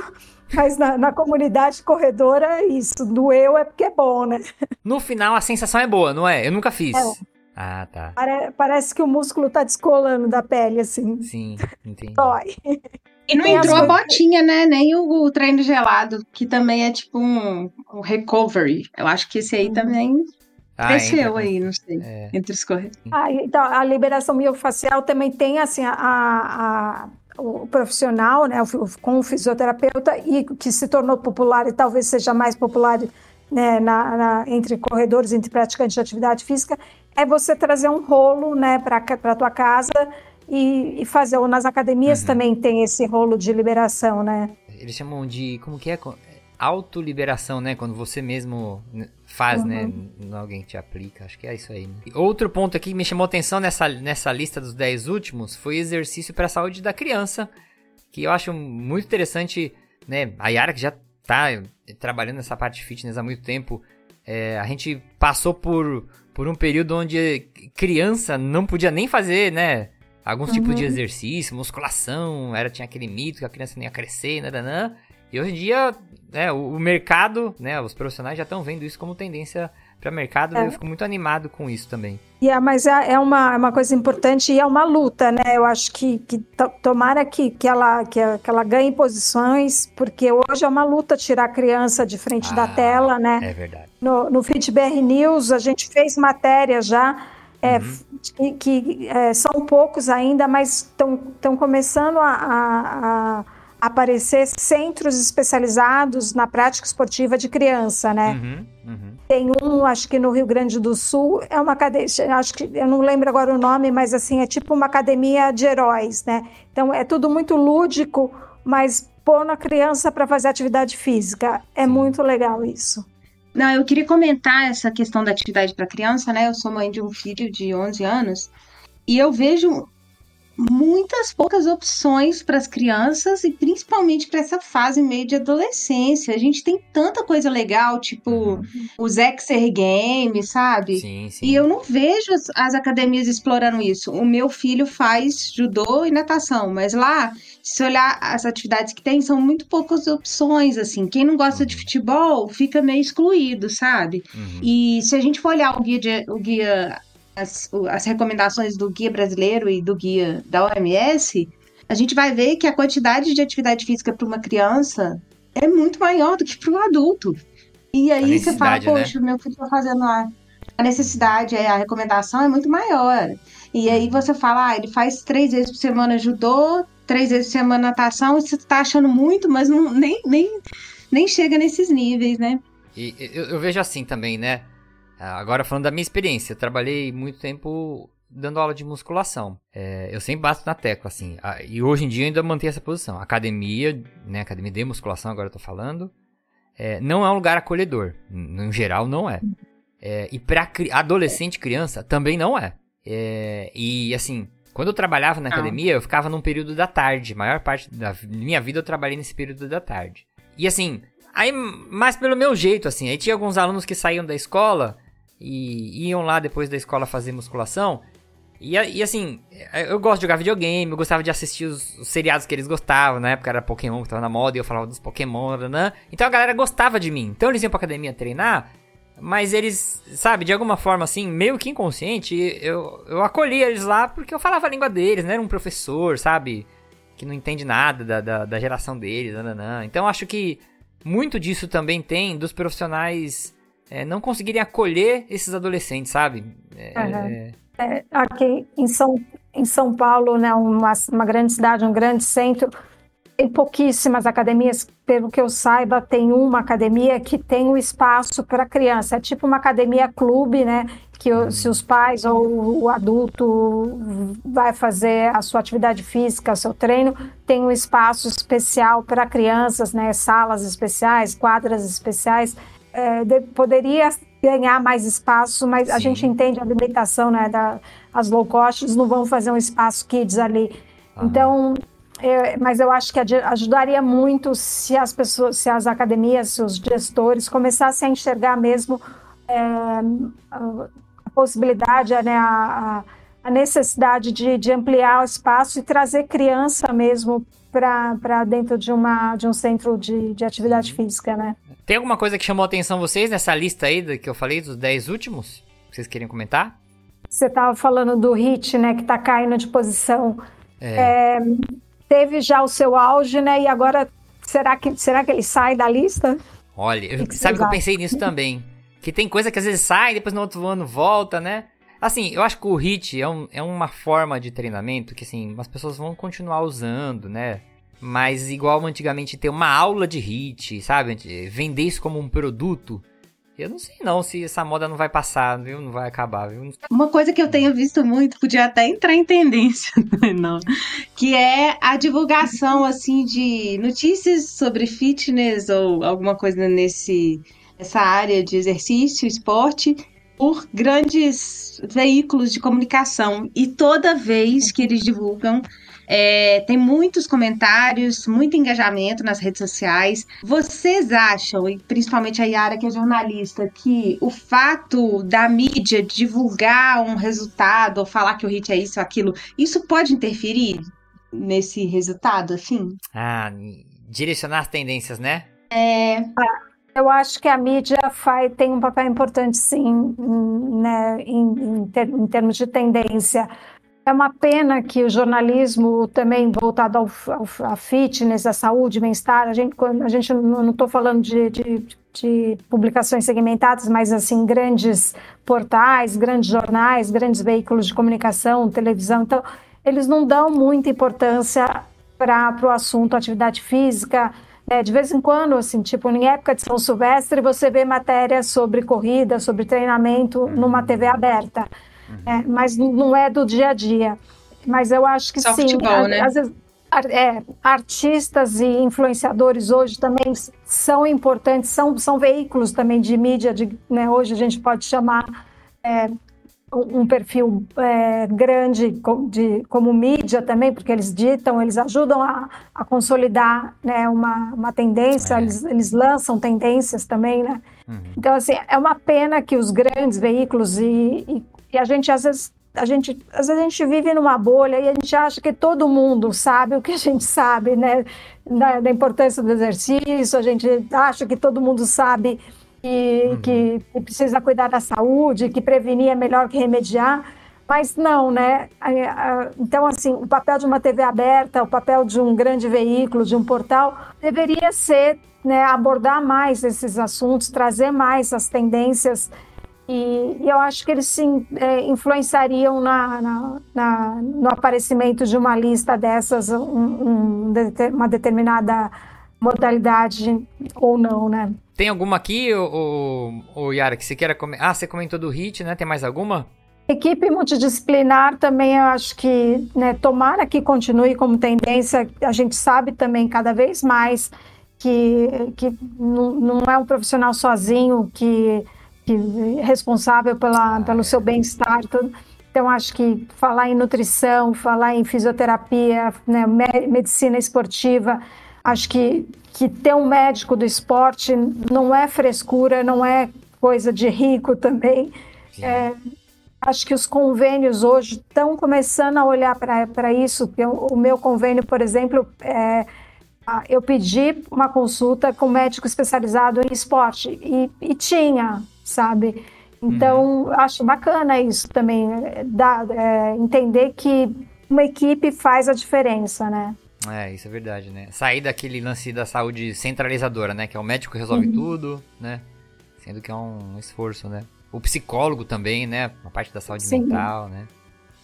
Mas na, na comunidade corredora, isso, doeu é porque é bom, né? No final a sensação é boa, não é? Eu nunca fiz. Ah, tá. Pare- parece que o músculo tá descolando da pele, assim. Sim, entendi. Dói. E não Tem entrou a botinha, né? Nem o, o treino gelado, que também é tipo um, um recovery. Eu acho que esse aí também Ah, cresceu entra- aí, não sei, É. entre os corredores. Ah, então, a liberação miofacial também tem, assim, a, a- o profissional, né, com o fisioterapeuta, e que se tornou popular e talvez seja mais popular né, na- na- entre corredores, entre praticantes de atividade física, é você trazer um rolo, né, para a tua casa e, e fazer. Ou nas academias Uhum. também tem esse rolo de liberação, né? Eles chamam de. Como que é? Autoliberação, né? Quando você mesmo né, faz, né? Não alguém te aplica. Acho que é isso aí, né? Outro ponto aqui que me chamou atenção nessa, nessa lista dos 10 últimos foi exercício para a saúde da criança. Que eu acho muito interessante, né? A Yara, que já tá trabalhando nessa parte de fitness há muito tempo. é, a gente passou por, por um período onde criança não podia nem fazer, né? Alguns tipos de exercício, musculação, era, tinha aquele mito que a criança nem ia crescer, nananã. E hoje em dia, né, o, o mercado, né, os profissionais já estão vendo isso como tendência para mercado. É. Eu fico muito animado com isso também. E é, mas é, é uma, é uma coisa importante e é uma luta, né? Eu acho que, que to- tomara que, que, ela, que, que ela ganhe posições, porque hoje é uma luta tirar a criança de frente da Ah, tela, né? É verdade. No, no FitBR News, a gente fez matéria já, é, Uhum. que, que, é, são poucos ainda, mas estão começando a, a- a aparecer centros especializados na prática esportiva de criança, né? Uhum, uhum. Tem um, acho que no Rio Grande do Sul, é uma academia, acho que eu não lembro agora o nome, mas assim, é tipo uma academia de heróis, né? Então é tudo muito lúdico, mas pôr na criança para fazer atividade física. É Sim. muito legal isso. Não, eu queria comentar essa questão da atividade para criança, né? Eu sou mãe de um filho de 11 anos E eu vejo muitas poucas opções para as crianças e principalmente para essa fase meio de adolescência. A gente tem tanta coisa legal, tipo uhum. os Exer Games, sabe? Sim, sim. E eu não vejo as, as, academias explorando isso. O meu filho faz judô e natação, mas lá, se olhar as atividades que tem, são muito poucas opções, assim. Quem não gosta uhum. de futebol fica meio excluído, sabe? Uhum. E se a gente for olhar o guia, de, o guia as, as recomendações do guia brasileiro e do guia da OMS, a gente vai ver que a quantidade de atividade física para uma criança é muito maior do que para um adulto. E aí você fala, né? poxa, né? meu filho está fazendo a, a necessidade, é, a recomendação é muito maior. E aí você fala, ah, ele faz três vezes por semana judô, três vezes por semana natação, e você está achando muito, mas não, nem, nem, nem chega nesses níveis, né? E eu, eu vejo assim também, né? Ah, agora falando da minha experiência, eu trabalhei muito tempo dando aula de musculação. É, eu sempre bato na tecla, assim. A, e hoje em dia ainda mantenho essa posição. Academia, né? Academia de musculação, agora eu tô falando. É, não é um lugar acolhedor. No geral, não é. é e pra cri adolescente criança, também não é. é. E assim, quando eu trabalhava na academia, eu ficava num período da tarde. A maior parte da minha vida eu trabalhei nesse período da tarde. E assim, aí mais pelo meu jeito, assim. Aí tinha alguns alunos que saíam da escola e iam lá depois da escola fazer musculação. E, e assim, eu gosto de jogar videogame, eu gostava de assistir os, os, seriados que eles gostavam, na época era Pokémon que tava na moda e eu falava dos Pokémon, né? Então a galera gostava de mim. Então eles iam pra academia treinar, mas eles, sabe, de alguma forma assim, meio que inconsciente, eu, eu acolhia eles lá porque eu falava a língua deles, não era um professor, sabe? Que não entende nada da, da, da geração deles. Então acho que muito disso também tem dos profissionais é, não conseguirem acolher esses adolescentes, sabe? É, uhum. é, aqui em São, em São Paulo, né, uma, uma grande cidade, um grande centro, tem pouquíssimas academias, pelo que eu saiba, tem uma academia que tem um espaço para criança. É tipo uma academia clube, né? Que uhum. se os pais ou o adulto vai fazer a sua atividade física, seu treino, tem um espaço especial para crianças, né? Salas especiais, quadras especiais é, de, poderia ganhar mais espaço, mas Sim. a gente entende a limitação, né? Da, as low costs não vão fazer um espaço kids ali. Então, é, mas eu acho que ajudaria muito se as pessoas, se as academias, se os gestores começassem a enxergar mesmo é, a, a, possibilidade, né, a, a necessidade de, de, ampliar o espaço e trazer criança mesmo para dentro de, uma, de um centro de, de atividade física, né? Tem alguma coisa que chamou a atenção vocês nessa lista aí que eu falei, dos 10 últimos? Vocês querem comentar? Você estava falando do HIT, né, que está caindo de posição. É. É, teve já o seu auge, né, e agora será que, será que ele sai da lista? Olha, eu, que sabe que eu pensei nisso também. Que tem coisa que às vezes sai, depois no outro ano volta, né? Assim, eu acho que o HIT é, um, é uma forma de treinamento que, assim, as pessoas vão continuar usando, né? Mas igual antigamente ter uma aula de hit, sabe? Vender isso como um produto. Eu não sei não se essa moda não vai passar, viu? Não vai acabar, viu? Uma coisa que eu tenho visto muito, podia até entrar em tendência, [LAUGHS] não, que é a divulgação assim de notícias sobre fitness ou alguma coisa nesse essa área de exercício, esporte por grandes veículos de comunicação e toda vez que eles divulgam é, tem muitos comentários, muito engajamento nas redes sociais. Vocês acham, e principalmente a Yara, que é jornalista, que o fato da mídia divulgar um resultado ou falar que o hit é isso ou aquilo, isso pode interferir nesse resultado, assim? Ah, direcionar as tendências, né? É. Eu acho que a mídia faz, tem um papel importante, sim, né, em, em, ter, em termos de tendência. É uma pena que o jornalismo também voltado ao, ao fitness, à saúde, bem-estar, a gente, a gente não estou falando de, de, de, publicações segmentadas, mas assim grandes portais, grandes jornais, grandes veículos de comunicação, televisão, então eles não dão muita importância para o assunto atividade física. É, de vez em quando, assim, tipo em época de São Silvestre, você vê matérias sobre corrida, sobre treinamento numa TV aberta. Uhum. É, mas não é do dia a dia. Mas eu acho que Só sim. Futebol, né? Às vezes, é, artistas e influenciadores hoje também são importantes, são, são veículos também de mídia, de, né, hoje a gente pode chamar. É, um perfil é, grande de, como mídia também, porque eles ditam, eles ajudam a, a consolidar né, uma, uma tendência, é. eles, eles lançam tendências também, né? Uhum. Então, assim, é uma pena que os grandes veículos e, e, e, a gente, às vezes, a gente, às vezes a gente vive numa bolha e a gente acha que todo mundo sabe o que a gente sabe, né? Da, da importância do exercício, a gente acha que todo mundo sabe que, uhum. que, que precisa cuidar da saúde, que prevenir é melhor que remediar. Mas não, né? Então, assim, o papel de uma TV aberta, o papel de um grande veículo, de um portal, deveria ser né, abordar mais esses assuntos, trazer mais as tendências. E, e eu acho que eles sim é, influenciariam na, na, na, no aparecimento de uma lista dessas, um, um, uma determinada modalidade ou não, né? Tem alguma aqui, o, o, Yara, que você queira comentar? Ah, você comentou do HIT, né? Tem mais alguma? Equipe multidisciplinar também eu acho que, né, tomara que continue como tendência, a gente sabe também cada vez mais que, que não, não é um profissional sozinho que, responsável pela, pelo seu bem-estar. Então, acho que falar em nutrição, falar em fisioterapia, né, medicina esportiva, acho que que ter um médico do esporte não é frescura, não é coisa de rico [LAUGHS] também. É, acho que os convênios hoje estão começando a olhar para isso. O meu convênio, por exemplo, é, eu pedi uma consulta com um médico especializado em esporte e, e tinha, sabe? Então, uhum. acho bacana isso também, é, é, entender que uma equipe faz a diferença, né? É, isso é verdade, né? Sair daquele lance da saúde centralizadora, né? Que é o médico que resolve uhum. tudo, né? Sendo que é um esforço, né? O psicólogo também, né? A parte da saúde Sim. mental, né?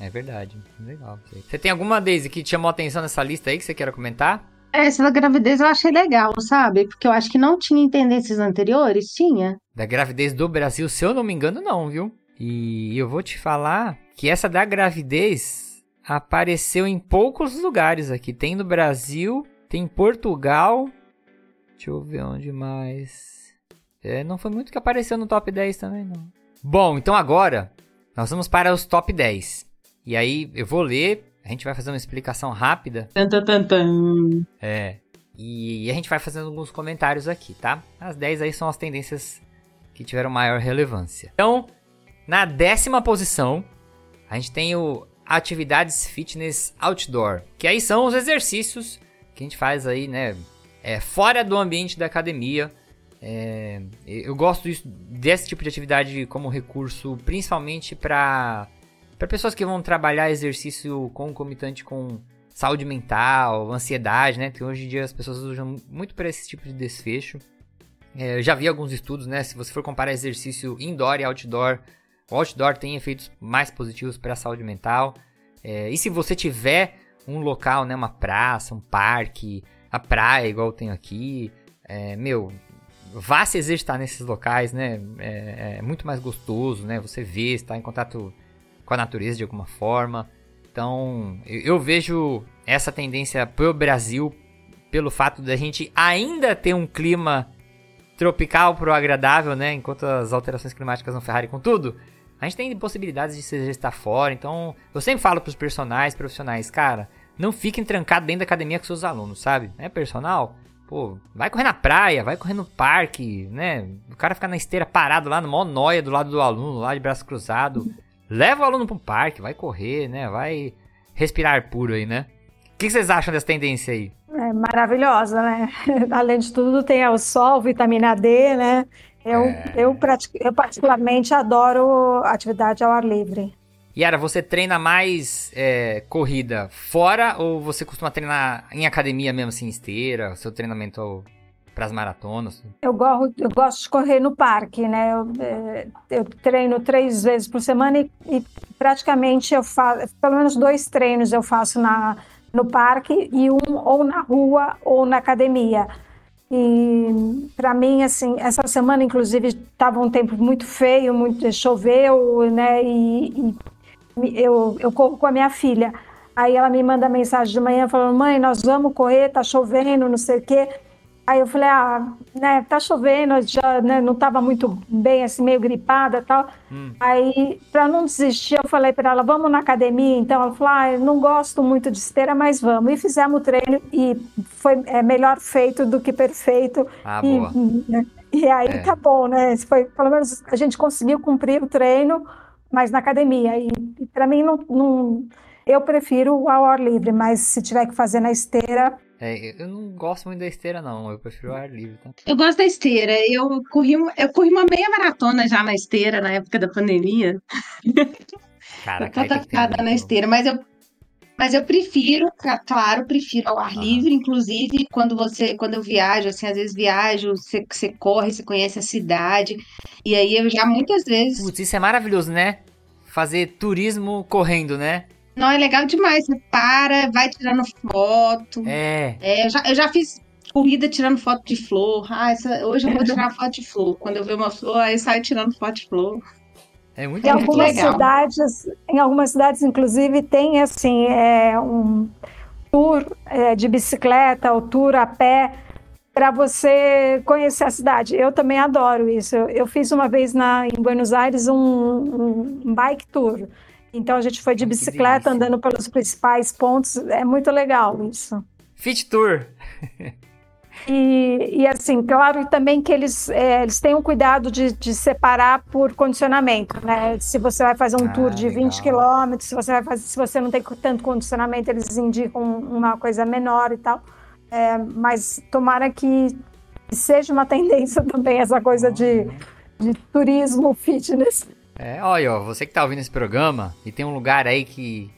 É verdade. Legal. Você tem alguma, Daisy, que te chamou a atenção nessa lista aí que você queira comentar? Essa da gravidez eu achei legal, sabe? Porque eu acho que não tinha tendências anteriores, tinha. Da gravidez do Brasil, se eu não me engano, não, viu? E eu vou te falar que essa da gravidez apareceu em poucos lugares aqui. Tem no Brasil, tem em Portugal. Deixa eu ver onde mais. É, não foi muito que apareceu no top 10 também, não. Bom, então agora nós vamos para os top 10. E aí eu vou ler, a gente vai fazer uma explicação rápida. É. E, e a gente vai fazendo alguns comentários aqui, tá? As 10 aí são as tendências que tiveram maior relevância. Então, na décima posição, a gente tem o atividades fitness outdoor, que aí são os exercícios que a gente faz aí, né, é, fora do ambiente da academia. É, eu gosto disso, desse tipo de atividade como recurso, principalmente para para pessoas que vão trabalhar exercício concomitante com saúde mental, ansiedade, né? Que hoje em dia as pessoas usam muito para esse tipo de desfecho. É, eu já vi alguns estudos, né? Se você for comparar exercício indoor e outdoor, o outdoor tem efeitos mais positivos para a saúde mental. É, e se você tiver um local, né, uma praça, um parque, a praia, igual eu tenho aqui, é, meu, vá se exercitar nesses locais, né? É, é, muito mais gostoso, né? Você vê, está em contato com a natureza de alguma forma. Então, eu, vejo essa tendência pro Brasil pelo fato da gente ainda ter um clima tropical pro agradável, né? Enquanto as alterações climáticas não ferrarem com tudo. A gente tem possibilidades de se exercitar fora, então eu sempre falo pros personagens, profissionais, cara, não fiquem trancados dentro da academia com seus alunos, sabe? É personal? Pô, vai correr na praia, vai correr no parque, né? O cara ficar na esteira parado lá no mó noia do lado do aluno, lá de braço cruzado. Leva o aluno pro parque, vai correr, né? Vai respirar puro aí, né? O que vocês acham dessa tendência aí? É maravilhosa, né? [LAUGHS] Além de tudo, tem o sol, vitamina D, né? Eu, é... eu, eu particularmente adoro atividade ao ar livre. Yara, você treina mais é, corrida fora ou você costuma treinar em academia mesmo, assim, esteira, seu treinamento para as maratonas? Eu gosto, eu gosto de correr no parque, né? Eu, é, eu treino três vezes por semana e, e, praticamente eu faço, pelo menos dois treinos eu faço na, no parque e um ou na rua ou na academia. E para mim, assim, essa semana, inclusive, estava um tempo muito feio, muito choveu, né? E, e eu, eu corro com a minha filha. Aí ela me manda mensagem de manhã falando: mãe, nós vamos correr, tá chovendo, não sei o quê. Aí eu falei, ah, né, tá chovendo, já né, não tava muito bem, assim, meio gripada e tal. Hum. Aí, para não desistir, eu falei para ela, vamos na academia. Então ela falou, ah, eu não gosto muito de esteira, mas vamos. E fizemos o treino e foi é, melhor feito do que perfeito. Ah, e, boa. né, e aí É. tá bom, né? Foi, pelo menos a gente conseguiu cumprir o treino, mas na academia. E, e para mim, não, não, eu prefiro o ao ar livre, mas se tiver que fazer na esteira, É, eu não gosto muito da esteira, não. Eu prefiro o ar livre, tá? Eu gosto da esteira. Eu corri, uma- eu corri uma meia maratona já na esteira, na época da pandemia. [LAUGHS] Eu tô muito- na esteira, mas eu, mas eu prefiro, claro, prefiro ao ar livre, inclusive quando você, quando eu viajo, assim, às vezes viajo, você, você corre, você conhece a cidade, e aí eu já muitas vezes, Putz, isso é maravilhoso, né? Fazer turismo correndo, né? Não, é legal demais, você para, vai tirando foto, É. É, eu já, eu já fiz corrida tirando foto de flor, ah, essa- hoje eu vou tirar [LAUGHS] foto de flor, quando eu ver uma flor, aí eu saio tirando foto de flor. É muito Em muito muito algumas legal. cidades, em algumas cidades, inclusive, tem assim é, um tour é, de bicicleta, ou tour a pé, para você conhecer a cidade. Eu também adoro isso. Eu, eu fiz uma vez na, em Buenos Aires um, um bike tour. Então a gente foi de bicicleta, andando pelos principais pontos. É muito legal isso. Fit Tour. E, e, assim, claro também que eles, é, eles têm um cuidado de, de separar por condicionamento, né? Se você vai fazer um Ah, tour de 20 legal. quilômetros, se você vai fazer, se você não tem tanto condicionamento, eles indicam uma coisa menor e tal. É, mas tomara que seja uma [LAUGHS] tendência também essa coisa de, de turismo fitness. É, olha, ó, você que tá ouvindo esse programa e tem um lugar aí que.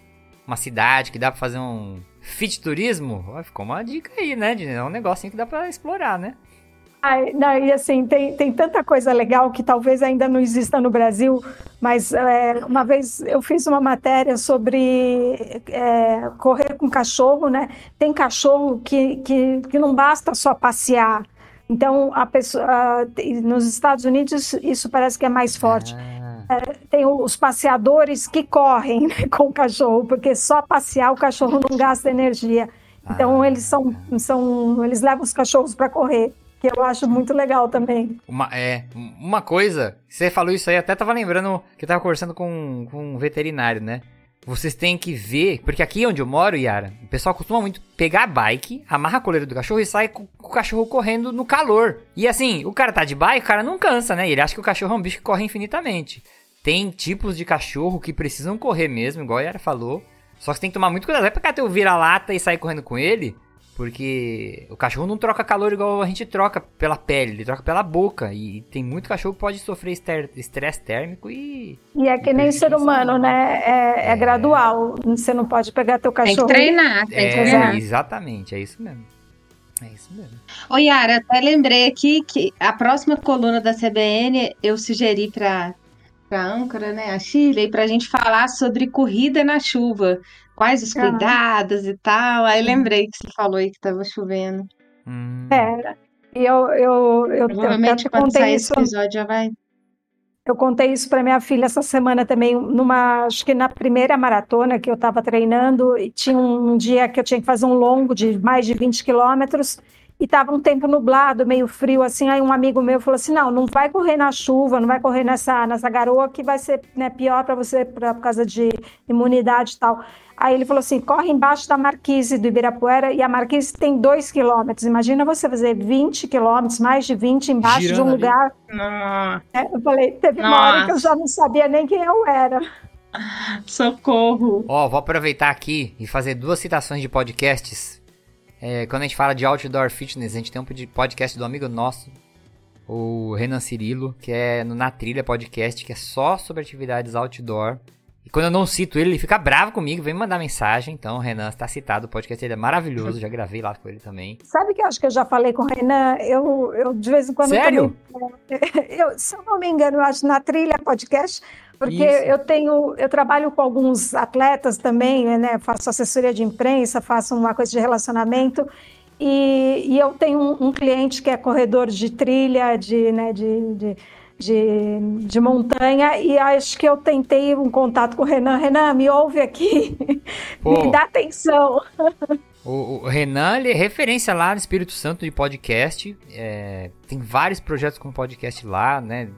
Uma cidade que dá pra fazer um fit turismo, ó, ficou uma dica aí, né? É um negocinho que dá pra explorar, né? Ai, não, e assim, tem, tem tanta coisa legal que talvez ainda não exista no Brasil, mas é, uma vez eu fiz uma matéria sobre é, correr com cachorro, né? Tem cachorro que, que, que não basta só passear. Então, a pessoa, ah, nos Estados Unidos, isso parece que é mais forte. Ah, Tem os passeadores que correm né, [LAUGHS] com o cachorro, porque só passear o cachorro não gasta energia. Então, Ah. eles são, são, eles levam os cachorros para correr, que eu acho muito legal também. uma, é, uma coisa, você falou isso aí, até tava lembrando que eu tava conversando com, com um veterinário, né? Vocês têm que ver, porque aqui onde eu moro, Yara, o pessoal costuma muito pegar a bike, amarra a coleira do cachorro e sai com, o cachorro correndo no calor. E assim, o cara tá de bike, o cara não cansa, né? Ele acha que o cachorro é um bicho que corre infinitamente. Tem tipos de cachorro que precisam correr mesmo, igual a Yara falou. Só que você tem que tomar muito cuidado. Não é pra ter o vira-lata e sair correndo com ele, porque o cachorro não troca calor igual a gente troca pela pele, ele troca pela boca. E tem muito cachorro que pode sofrer estresse térmico e. E é que nem ser humano, né? É, é gradual. Você não pode pegar teu Tem que cachorro. treinar, tem que É, treinar. exatamente, é isso mesmo. É isso mesmo. Ô Yara, até lembrei aqui que a próxima coluna da CBN eu sugeri para a âncora, né, a Shirley, para a gente falar sobre corrida na chuva. Quais os Ah. cuidados e tal. Aí lembrei que você falou aí que estava chovendo. Hum, É. E eu, eu, eu, eu Provavelmente até quando contei sair isso esse episódio já vai. Eu contei isso para minha filha essa semana também, numa, acho que na primeira maratona que eu estava treinando, e tinha um dia que eu tinha que fazer um longo de mais de 20 quilômetros, e estava um tempo nublado, meio frio, assim, aí um amigo meu falou assim, não, não vai correr na chuva, não vai correr nessa, nessa garoa, que vai ser né, pior para você, pra, por causa de imunidade e tal. Aí ele falou assim, corre embaixo da Marquise do Ibirapuera, e a Marquise tem 2 quilômetros, imagina você fazer 20 quilômetros, mais de 20 embaixo de Girando um ali. lugar Nossa, é, eu falei, teve uma hora que eu Nossa. já não sabia nem quem eu era. socorro. Ó, vou aproveitar aqui e fazer duas citações de podcasts. É, quando a gente fala de outdoor fitness, a gente tem um pod- podcast do amigo nosso, o Renan Cirilo, que é no Na Trilha Podcast, que é só sobre atividades outdoor. E quando eu não cito ele, ele fica bravo comigo, vem me mandar mensagem. Então, Renan está citado, o podcast dele é maravilhoso, já gravei lá com ele também. Sabe que eu acho que eu já falei com o Renan? Eu, eu de vez em quando. Sério? também- [LAUGHS] eu, se eu não me engano, eu acho na trilha podcast, porque Isso. eu tenho, eu trabalho com alguns atletas também, né? Faço assessoria de imprensa, faço uma coisa de relacionamento. E, e eu tenho um, um cliente que é corredor de trilha, de, né, de, de, de, de montanha, e acho que eu tentei um contato com o Renan. Renan, me ouve aqui, [LAUGHS] me dá atenção. O, o Renan, ele é referência lá no Espírito Santo de podcast. É, tem vários projetos com podcast lá, né?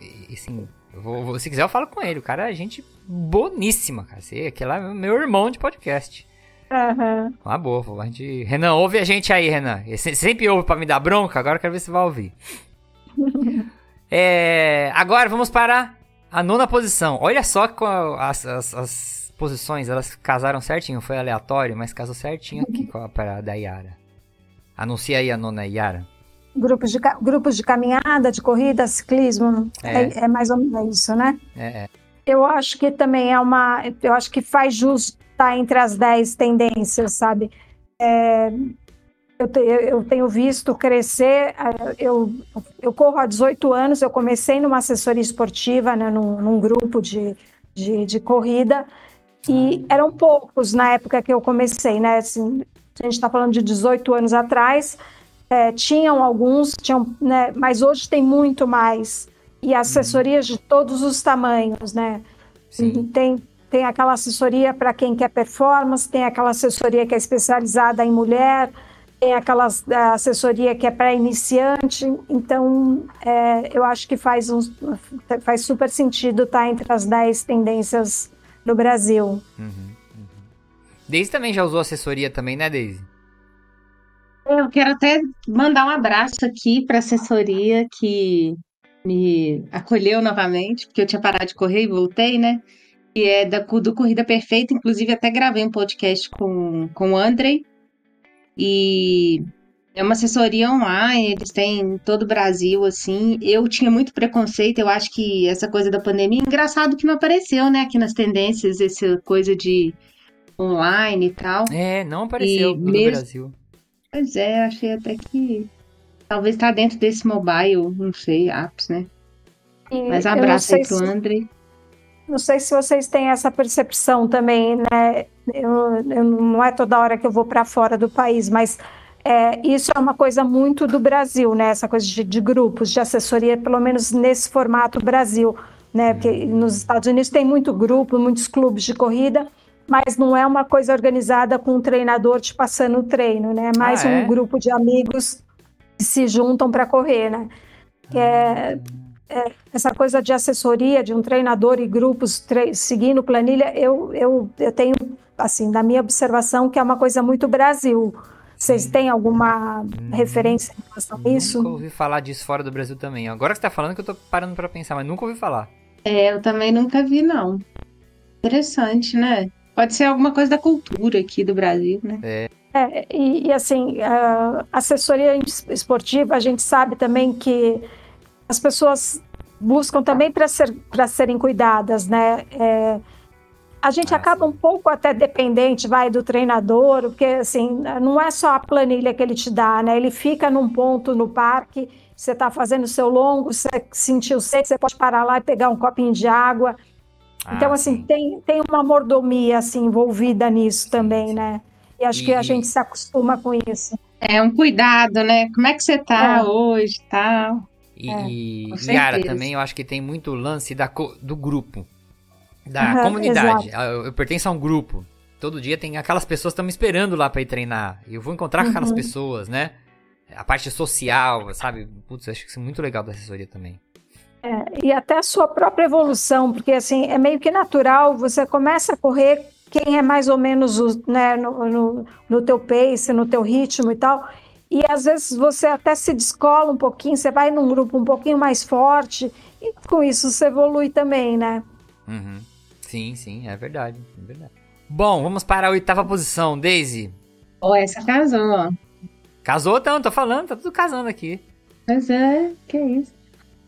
E, assim, vou, vou, se quiser eu falo com ele. O cara é gente boníssima, cara. Você, aquele lá é meu irmão de podcast. Aham. Uma boa, a gente... Renan, ouve a gente aí, Renan. Você sempre ouve pra me dar bronca, agora eu quero ver se vai ouvir. [LAUGHS] é, agora vamos para a nona posição. Olha só as, as, as, posições, elas casaram certinho. Foi aleatório, mas casou certinho aqui [LAUGHS] com a para da Yara. Anuncia aí a nona Yara. Grupos de, grupos de caminhada, de corrida, ciclismo. É, é, é mais ou menos isso, né? É, é. Eu acho que também é uma. Eu acho que faz justo estar tá entre as 10 tendências, sabe? É, eu, te, eu, tenho visto crescer. Eu, eu corro há 18 anos, eu comecei numa assessoria esportiva, né, num, num grupo de, de, de, corrida, e eram poucos na época que eu comecei, né? Assim, a gente está falando de 18 anos atrás, é, tinham alguns, tinham, né, mas hoje tem muito mais. E assessorias de todos os tamanhos, né? Sim. Tem, tem aquela assessoria para quem quer performance, tem aquela assessoria que é especializada em mulher, tem aquela assessoria que é para iniciante, então é, eu acho que faz, um, faz super sentido estar tá entre as 10 tendências do Brasil. Uhum, uhum. Deise também já usou assessoria também, né, Deise? Eu quero até mandar um abraço aqui para a assessoria que me acolheu novamente, porque eu tinha parado de correr e voltei, né? E é da, do Corrida Perfeita, inclusive até gravei um podcast com, com o Andrei, e é uma assessoria online, eles têm em todo o Brasil, assim. Eu tinha muito preconceito, eu acho que essa coisa da pandemia, engraçado que não apareceu, né, aqui nas tendências, essa coisa de online e tal. É, não apareceu e no mesmo... Brasil. Pois é, achei até que talvez tá dentro desse mobile, não sei, apps, né? E Mas abraço aí pro se... André. Não sei se vocês têm essa percepção também, né? Eu, eu não é toda hora que eu vou para fora do país, mas é, isso é uma coisa muito do Brasil, né? Essa coisa de, de, grupos, de assessoria, pelo menos nesse formato Brasil, né? Porque nos Estados Unidos tem muito grupo, muitos clubes de corrida, mas não é uma coisa organizada com um treinador te passando o treino, né? É mais ah, é? um grupo de amigos que se juntam para correr, né? É, é, essa coisa de assessoria, de um treinador e grupos seguindo planilha, eu, eu, eu tenho, assim, na minha observação, que é uma coisa muito Brasil. Vocês têm alguma hum, referência em relação a isso? Nunca ouvi falar disso fora do Brasil também. Agora que você está falando que eu estou parando para pensar, mas nunca ouvi falar. É, eu também nunca vi, não. Interessante, né? Pode ser alguma coisa da cultura aqui do Brasil, né? É. é e, e, assim, a assessoria esportiva, a gente sabe também que as pessoas buscam também para ser, serem cuidadas, né? É, a gente ah, acaba um pouco até dependente, vai, do treinador, porque, assim, não é só a planilha que ele te dá, né? Ele fica num ponto no parque, você está fazendo o seu longo, você sentiu sede, você pode parar lá e pegar um copinho de água. Ah, então, assim, tem, tem uma mordomia, assim, envolvida nisso também, né? E acho e... que a gente se acostuma com isso. É um cuidado, né? Como é que você tá é. hoje, tal? E, é, e Yara também, eu acho que tem muito lance da, do grupo, da uhum, comunidade. Eu, eu, pertenço a um grupo. Todo dia tem aquelas pessoas que estão me esperando lá para ir treinar. E eu vou encontrar uhum. com aquelas uhum. pessoas, né? A parte social, sabe? Putz, acho que isso é muito legal da assessoria também. É, e até a sua própria evolução, porque assim, é meio que natural, você começa a correr quem é mais ou menos né, no, no, no teu pace, no teu ritmo e tal, e às vezes você até se descola um pouquinho, você vai num grupo um pouquinho mais forte, e com isso você evolui também, né? Uhum. Sim, sim, é verdade, é verdade. Bom, vamos para a oitava posição, Daisy. Oh, essa casou, ó. Casou, então, tô falando, tá tudo casando aqui. Mas é, que é isso.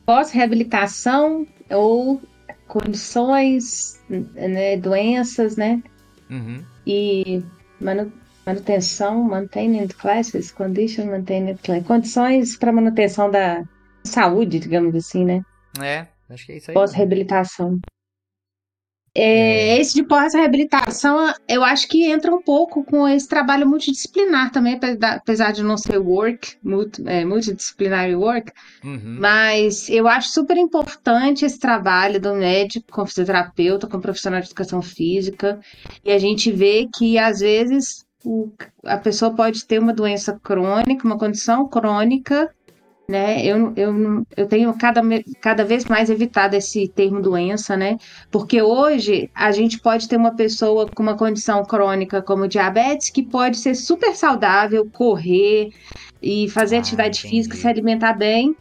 Pós-reabilitação ou condições, né, doenças, né? Uhum. E manu manutenção, maintenance classes, condition maintenance classes, condições para manutenção da saúde, digamos assim, né? É, acho que é isso aí. Pós-reabilitação. É, esse de pós-reabilitação, eu acho que entra um pouco com esse trabalho multidisciplinar também, apesar de não ser work, multi, é, multidisciplinary work, uhum. mas eu acho super importante esse trabalho do médico com fisioterapeuta, com profissional de educação física, e a gente vê que às vezes o- a pessoa pode ter uma doença crônica, uma condição crônica, né? Eu, eu, eu tenho cada, cada vez mais evitado esse termo doença, né? Porque hoje a gente pode ter uma pessoa com uma condição crônica como diabetes que pode ser super saudável, correr e fazer Ah, atividade entendi. física, se alimentar bem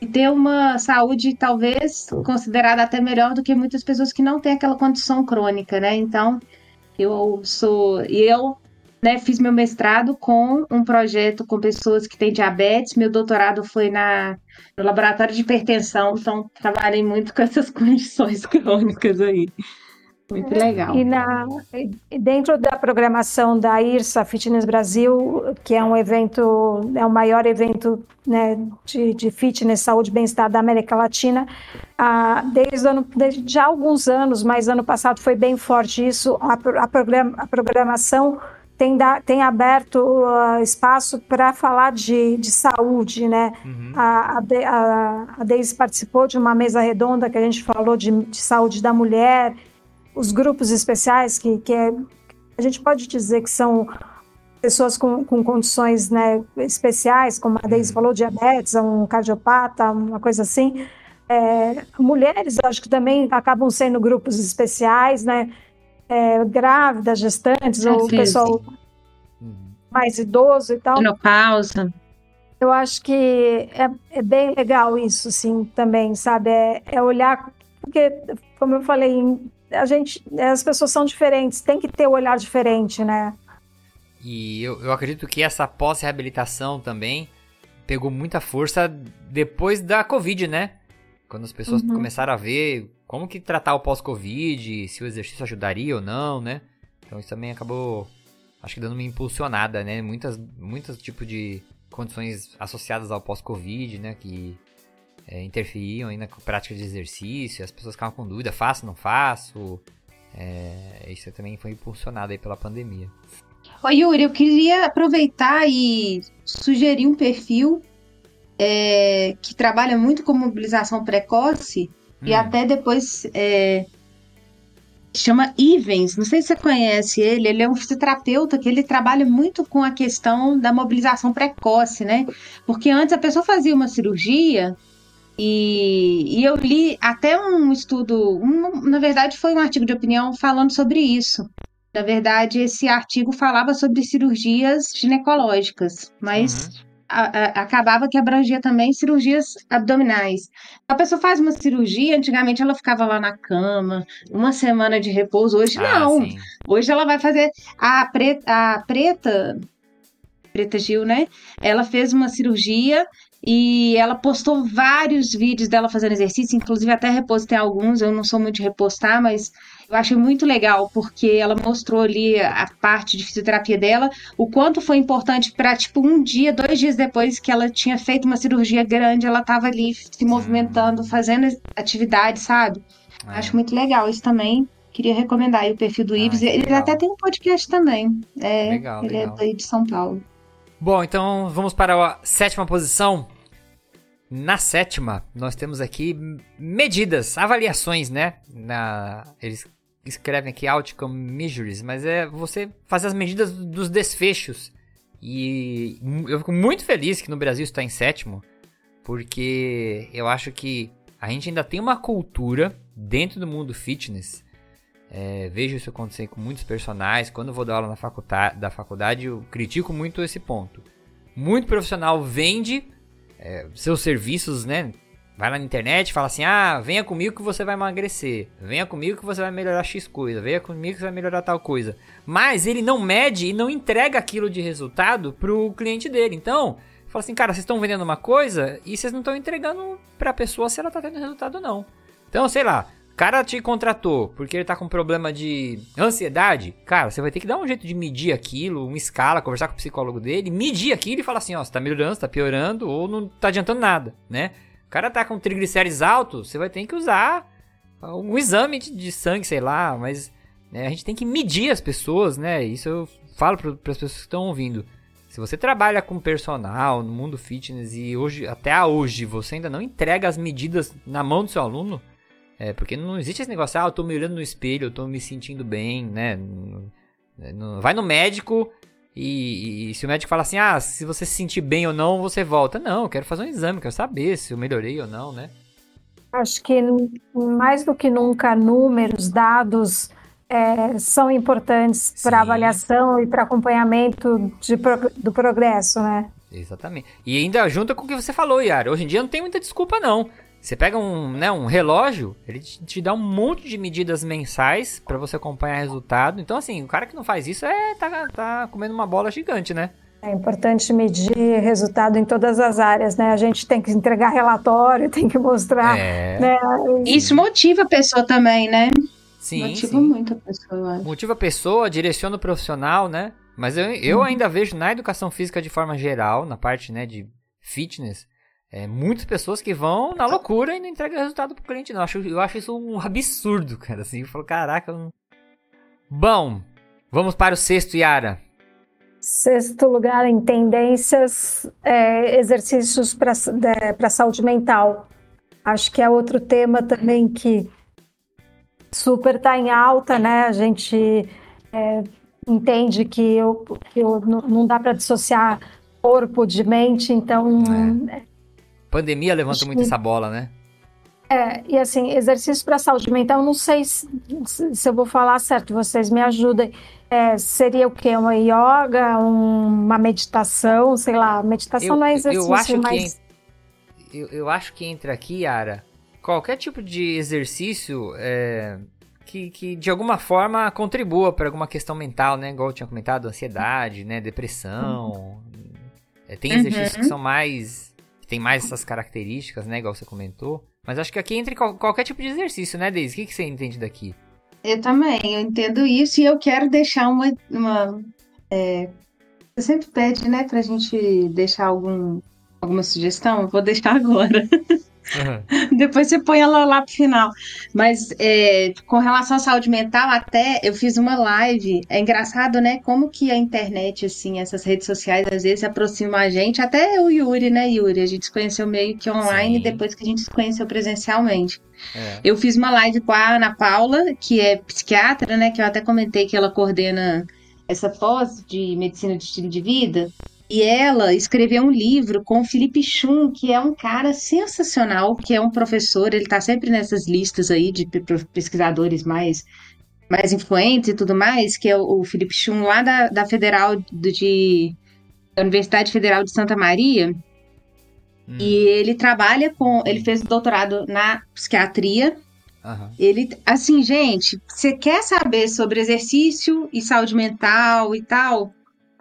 e ter uma saúde talvez considerada até melhor do que muitas pessoas que não têm aquela condição crônica, né? Então, eu sou. E eu né, fiz meu mestrado com um projeto com pessoas que têm diabetes. Meu doutorado foi na, no laboratório de hipertensão, então trabalhei muito com essas [LAUGHS] condições crônicas aí. Muito legal. E, na, dentro da programação da IRSA Fitness Brasil, que é um evento, é o maior evento né, de, de fitness, saúde e bem-estar da América Latina, ah, desde, ano, desde já alguns anos, mas ano passado foi bem forte isso, a, a, programa, a programação tem, da, tem aberto ah, espaço para falar de, de saúde, né? Uhum. A, a, a, a Deise participou de uma mesa redonda que a gente falou de, de saúde da mulher, os grupos especiais, que, que é, a gente pode dizer que são pessoas com, com condições né, especiais, como a Deise falou, diabetes, um cardiopata, uma coisa assim. É, mulheres, acho que também acabam sendo grupos especiais, né? É, grávidas, gestantes, Ah, ou sim, pessoal Uhum. mais idoso e tal. Menopausa. Eu acho que é, é bem legal isso, assim, também, sabe? É, é olhar, porque, como eu falei, a gente, as pessoas são diferentes, tem que ter o olhar diferente, né? E eu, eu acredito que essa pós-reabilitação também pegou muita força depois da Covid, né? Quando as pessoas Uhum. começaram a ver como que tratar o pós-Covid, se o exercício ajudaria ou não, né? Então isso também acabou, acho que dando uma impulsionada, né? Muitas, muitos tipos de condições associadas ao pós-Covid, né? Que é, interferiam aí na prática de exercício, as pessoas ficavam com dúvida, faço, não faço. É, isso também foi impulsionado aí pela pandemia. Ô, Yuri, eu queria aproveitar e sugerir um perfil é, que trabalha muito com mobilização precoce e Hum. até depois é, chama Ivens. Não sei se você conhece ele. Ele é um fisioterapeuta que ele trabalha muito com a questão da mobilização precoce, né? Porque antes a pessoa fazia uma cirurgia e, e eu li até um estudo, um- na verdade foi um artigo de opinião falando sobre isso. Na verdade, esse artigo falava sobre cirurgias ginecológicas, mas Uhum. A- a- acabava que abrangia também cirurgias abdominais. A pessoa faz uma cirurgia, antigamente ela ficava lá na cama, uma semana de repouso, hoje Ah, não. sim. Hoje ela vai fazer a preta, a preta, Preta Gil, né? Ela fez uma cirurgia e ela postou vários vídeos dela fazendo exercício, inclusive até repostei alguns, eu não sou muito de repostar, mas eu achei muito legal porque ela mostrou ali a parte de fisioterapia dela, o quanto foi importante para tipo um dia, dois dias depois que ela tinha feito uma cirurgia grande, ela estava ali se movimentando, fazendo atividade, sabe? É. Acho muito legal isso também. Queria recomendar aí o perfil do Ah, Ives. Ele legal. até tem um podcast também. É, Legal, ele legal. é daí de São Paulo. Bom, então vamos para a sétima posição. Na sétima, nós temos aqui medidas, avaliações, né? Na, eles escrevem aqui outcome measures, mas é você fazer as medidas dos desfechos. E eu fico muito feliz que no Brasil está em sétimo, porque eu acho que a gente ainda tem uma cultura dentro do mundo fitness. É, vejo isso acontecer com muitos personagens. Quando eu vou dar aula na faculdade, da faculdade, eu critico muito esse ponto. Muito profissional vende é, seus serviços, né? Vai lá na internet e fala assim: ah, venha comigo que você vai emagrecer. Venha comigo que você vai melhorar X coisa. Venha comigo que você vai melhorar tal coisa. Mas ele não mede e não entrega aquilo de resultado pro cliente dele. Então, fala assim: cara, vocês estão vendendo uma coisa e vocês não estão entregando pra pessoa se ela tá tendo resultado ou não. Então, sei lá, o cara te contratou porque ele tá com problema de ansiedade. Cara, você vai ter que dar um jeito de medir aquilo, uma escala, conversar com o psicólogo dele, medir aquilo e falar assim: ó, você tá melhorando, você tá piorando ou não tá adiantando nada, né? Cara tá com triglicérides altos, você vai ter que usar um exame de, de sangue, sei lá, mas né, a gente tem que medir as pessoas, né? Isso eu falo para as pessoas que estão ouvindo. Se você trabalha com personal no mundo fitness e hoje até hoje você ainda não entrega as medidas na mão do seu aluno, é porque não existe esse negócio, ah, eu tô me olhando no espelho, eu tô me sentindo bem, né? Vai no médico E, e, se o médico fala assim, ah, se você se sentir bem ou não, você volta. Não, eu quero fazer um exame, quero saber se eu melhorei ou não, né? Acho que mais do que nunca, números, dados é, são importantes para avaliação e para acompanhamento de, do progresso, né? Exatamente. E ainda junta com o que você falou, Yara. Hoje em dia não tem muita desculpa, não. Você pega um, né, um relógio, ele te, te dá um monte de medidas mensais para você acompanhar resultado. Então, assim, o cara que não faz isso é tá, tá comendo uma bola gigante, né? É importante medir resultado em todas as áreas, né? A gente tem que entregar relatório, tem que mostrar. É. Né? Isso motiva a pessoa também, né? Sim. Motiva sim. muito a pessoa, eu acho. Motiva a pessoa, direciona o profissional, né? Mas eu, eu uhum. ainda vejo na educação física de forma geral, na parte né, de fitness, é, muitas pessoas que vão na loucura e não entregam resultado pro cliente, não. Eu acho, eu acho isso um absurdo, cara. Assim, eu falo, caraca. Não... Bom, vamos para o sexto, Yara. Sexto lugar em tendências, é, exercícios para saúde mental. Acho que é outro tema também que super está em alta, né? A gente é, entende que, eu, que eu, não dá para dissociar corpo de mente, então é. Pandemia levanta muito que... essa bola, né? É, e assim, exercício para saúde mental, não sei se, se, eu vou falar certo, vocês me ajudem. É, seria o quê? Uma yoga, um, uma meditação, sei lá, meditação eu, não é exercício, eu acho mas... Que, eu, eu acho que entra aqui, Yara, qualquer tipo de exercício é, que, que de alguma forma contribua para alguma questão mental, né? Igual eu tinha comentado, ansiedade, né? Depressão. Uhum. Tem exercícios uhum. que são mais tem mais essas características, né? Igual você comentou. Mas acho que aqui entra qualquer tipo de exercício, né, Deise? O que, que você entende daqui? Eu também, eu entendo isso e eu quero deixar uma. uma é, você sempre pede, né, pra gente deixar algum, alguma sugestão? Vou deixar agora. [LAUGHS] Uhum. [LAUGHS] Depois você põe ela lá pro final. Mas é, com relação à saúde mental, até eu fiz uma live. É engraçado, né? Como que a internet, assim, essas redes sociais, às vezes aproximam a gente. Até o Yuri, né, Yuri? A gente se conheceu meio que online Sim. depois que a gente se conheceu presencialmente. É. Eu fiz uma live com a Ana Paula, que é psiquiatra, né? Que eu até comentei que ela coordena essa pós de medicina de estilo de vida. E ela escreveu um livro com o Felipe Chum, que é um cara sensacional, que é um professor, ele está sempre nessas listas aí de pesquisadores mais, mais influentes e tudo mais, que é o Felipe Chum lá da, da Federal de da Universidade Federal de Santa Maria. Hum. E ele trabalha com. Ele fez doutorado na psiquiatria. Uhum. Ele, assim, gente, você quer saber sobre exercício e saúde mental e tal?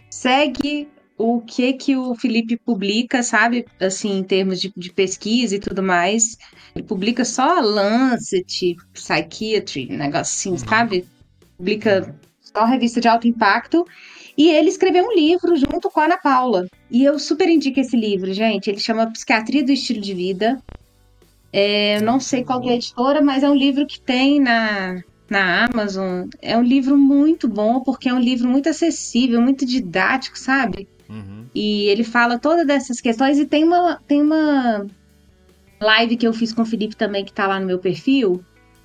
Segue o que que o Felipe publica, sabe? Assim, em termos de, de pesquisa e tudo mais. Ele publica só Lancet, Psychiatry, negócio assim, sabe? Publica só revista de alto impacto. E ele escreveu um livro junto com a Ana Paula. E eu super indico esse livro, gente. Ele chama Psiquiatria do Estilo de Vida. É, eu não sei qual é a editora, mas é um livro que tem na, na Amazon. É um livro muito bom, porque é um livro muito acessível, muito didático, sabe? Uhum. E ele fala todas dessas questões e tem uma, tem uma live que eu fiz com o Felipe também, que tá lá no meu perfil.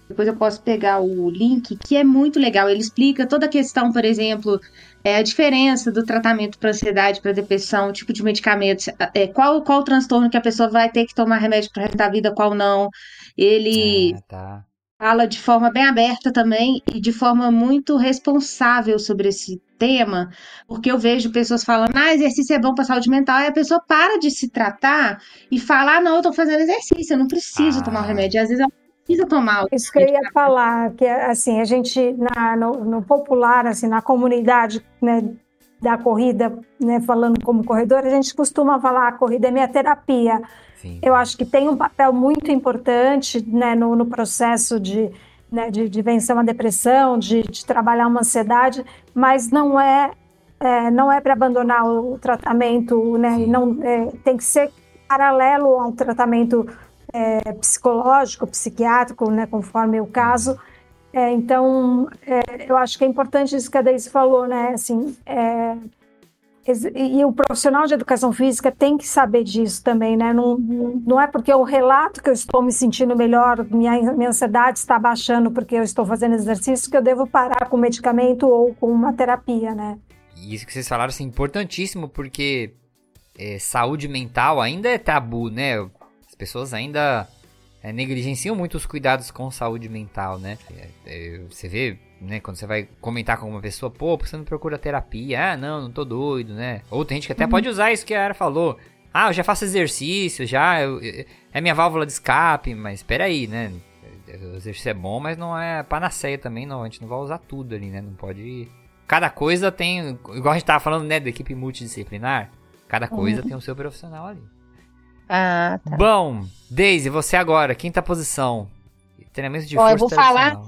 Depois eu posso pegar o link, que é muito legal. Ele explica toda a questão, por exemplo, é, a diferença do tratamento para ansiedade, para depressão, tipo de medicamentos, é, qual, qual o transtorno que a pessoa vai ter que tomar remédio para resto da vida, qual não. Ele ah, tá. Fala de forma bem aberta também e de forma muito responsável sobre esse tema, porque eu vejo pessoas falando, ah, exercício é bom para saúde mental, e a pessoa para de se tratar e fala, ah, não, eu tô fazendo exercício, eu não preciso ah. tomar o um remédio. Às vezes ela precisa tomar Isso que eu ia falar, que assim, a gente, na, no, no popular, assim, na comunidade, né, da corrida, né, falando como corredor, a gente costuma falar a corrida é minha terapia. Sim. Eu acho que tem um papel muito importante né, no, no processo de né, de, de vencer uma depressão, de, de, trabalhar uma ansiedade, mas não é, é não é para abandonar o tratamento, né? Não é, tem que ser paralelo ao tratamento é, psicológico, psiquiátrico, né? Conforme o caso. É, então, é, eu acho que é importante isso que a Deise falou, né? Assim, é, e o profissional de educação física tem que saber disso também, né? Não, não é porque eu relato que eu estou me sentindo melhor, minha, minha ansiedade está baixando porque eu estou fazendo exercício, que eu devo parar com medicamento ou com uma terapia, né? isso que vocês falaram assim, importantíssimo, porque é, saúde mental ainda é tabu, né? As pessoas ainda é, negligenciam muito os cuidados com saúde mental, né? É, é, você vê, né, quando você vai comentar com uma pessoa, pô, por você não procura terapia? Ah, não, não tô doido, né? Ou tem gente que até uhum. pode usar isso que a Ara falou. Ah, eu já faço exercício, já, eu, é minha válvula de escape, mas espera aí, né? O exercício é bom, mas não é panaceia também, não. A gente não vai usar tudo ali, né? Não pode. Cada coisa tem. Igual a gente tava falando, né, da equipe multidisciplinar. Cada coisa uhum. tem o seu profissional ali. Ah, tá. Bom, Daisy, você agora, quinta posição. Treinamento de Ó, força eu vou falar.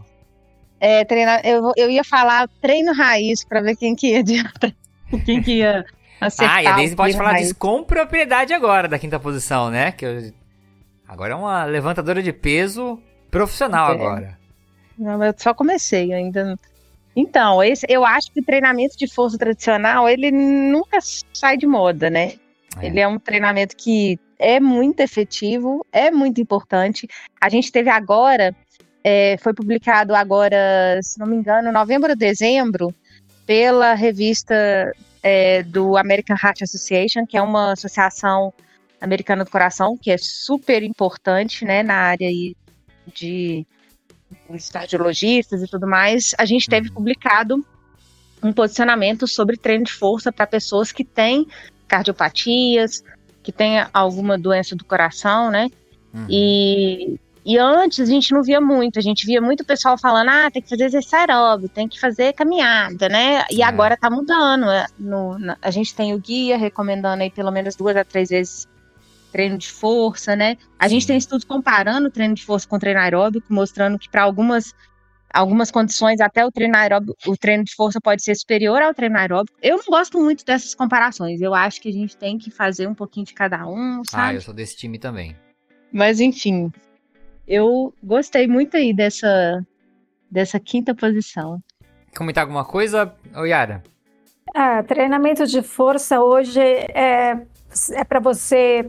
É, treinar, eu, eu ia falar treino raiz para ver quem que ia [LAUGHS] quem que ia acertar. Ah, e a Daisy pode falar raiz. disso com propriedade agora da quinta posição, né? Que eu, agora é uma levantadora de peso profissional é. agora. Não, eu só comecei ainda. Então, esse, eu acho que o treinamento de força tradicional, ele nunca sai de moda, né? É. Ele é um treinamento que é muito efetivo, é muito importante. A gente teve agora, é, foi publicado agora, se não me engano, novembro ou dezembro, pela revista é, do American Heart Association, que é uma associação americana do coração, que é super importante né, na área de os cardiologistas e tudo mais, a gente teve uhum. publicado um posicionamento sobre treino de força para pessoas que têm cardiopatias, que têm alguma doença do coração, né? Uhum. E, e antes a gente não via muito, a gente via muito pessoal falando, ah, tem que fazer exercício aeróbico, tem que fazer caminhada, né? E é. agora tá mudando. É, no, a gente tem o guia recomendando aí pelo menos duas a três vezes treino de força, né? A gente tem estudos comparando o treino de força com o treino aeróbico, mostrando que para algumas algumas condições até o treino aeróbico, o treino de força pode ser superior ao treino aeróbico. Eu não gosto muito dessas comparações. Eu acho que a gente tem que fazer um pouquinho de cada um, sabe? Ah, eu sou desse time também. Mas enfim, eu gostei muito aí dessa dessa quinta posição. Comentar alguma coisa, Yara? Ah, treinamento de força hoje é, é para você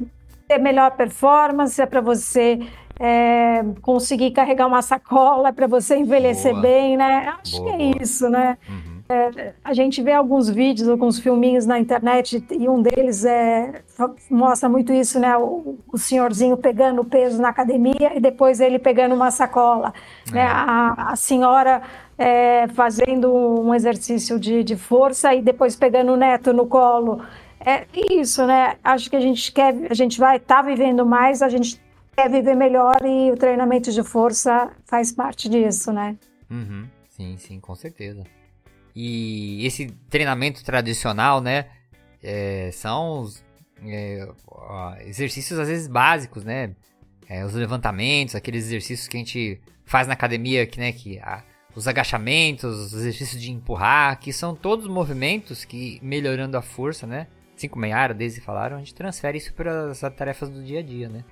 ter melhor performance, é para você é, conseguir carregar uma sacola, para você envelhecer Boa. bem, né? Acho Boa, que é Boa. isso, né? Uhum. É, a gente vê alguns vídeos, alguns filminhos na internet e um deles é, mostra muito isso, né? O, o senhorzinho pegando peso na academia e depois ele pegando uma sacola, né? é. né? A, a senhora é, fazendo um exercício de, de força e depois pegando o neto no colo. É isso, né? Acho que a gente quer, a gente vai estar tá vivendo mais, a gente quer viver melhor e o treinamento de força faz parte disso, né? Uhum. Sim, sim, com certeza. E esse treinamento tradicional, né? É, são os, é, exercícios às vezes básicos, né? É, os levantamentos, aqueles exercícios que a gente faz na academia, que, né? Que a, os agachamentos, os exercícios de empurrar, que são todos movimentos que melhorando a força, né? assim como a Yara, Daisy falaram, a gente transfere isso para as tarefas do dia a dia, né?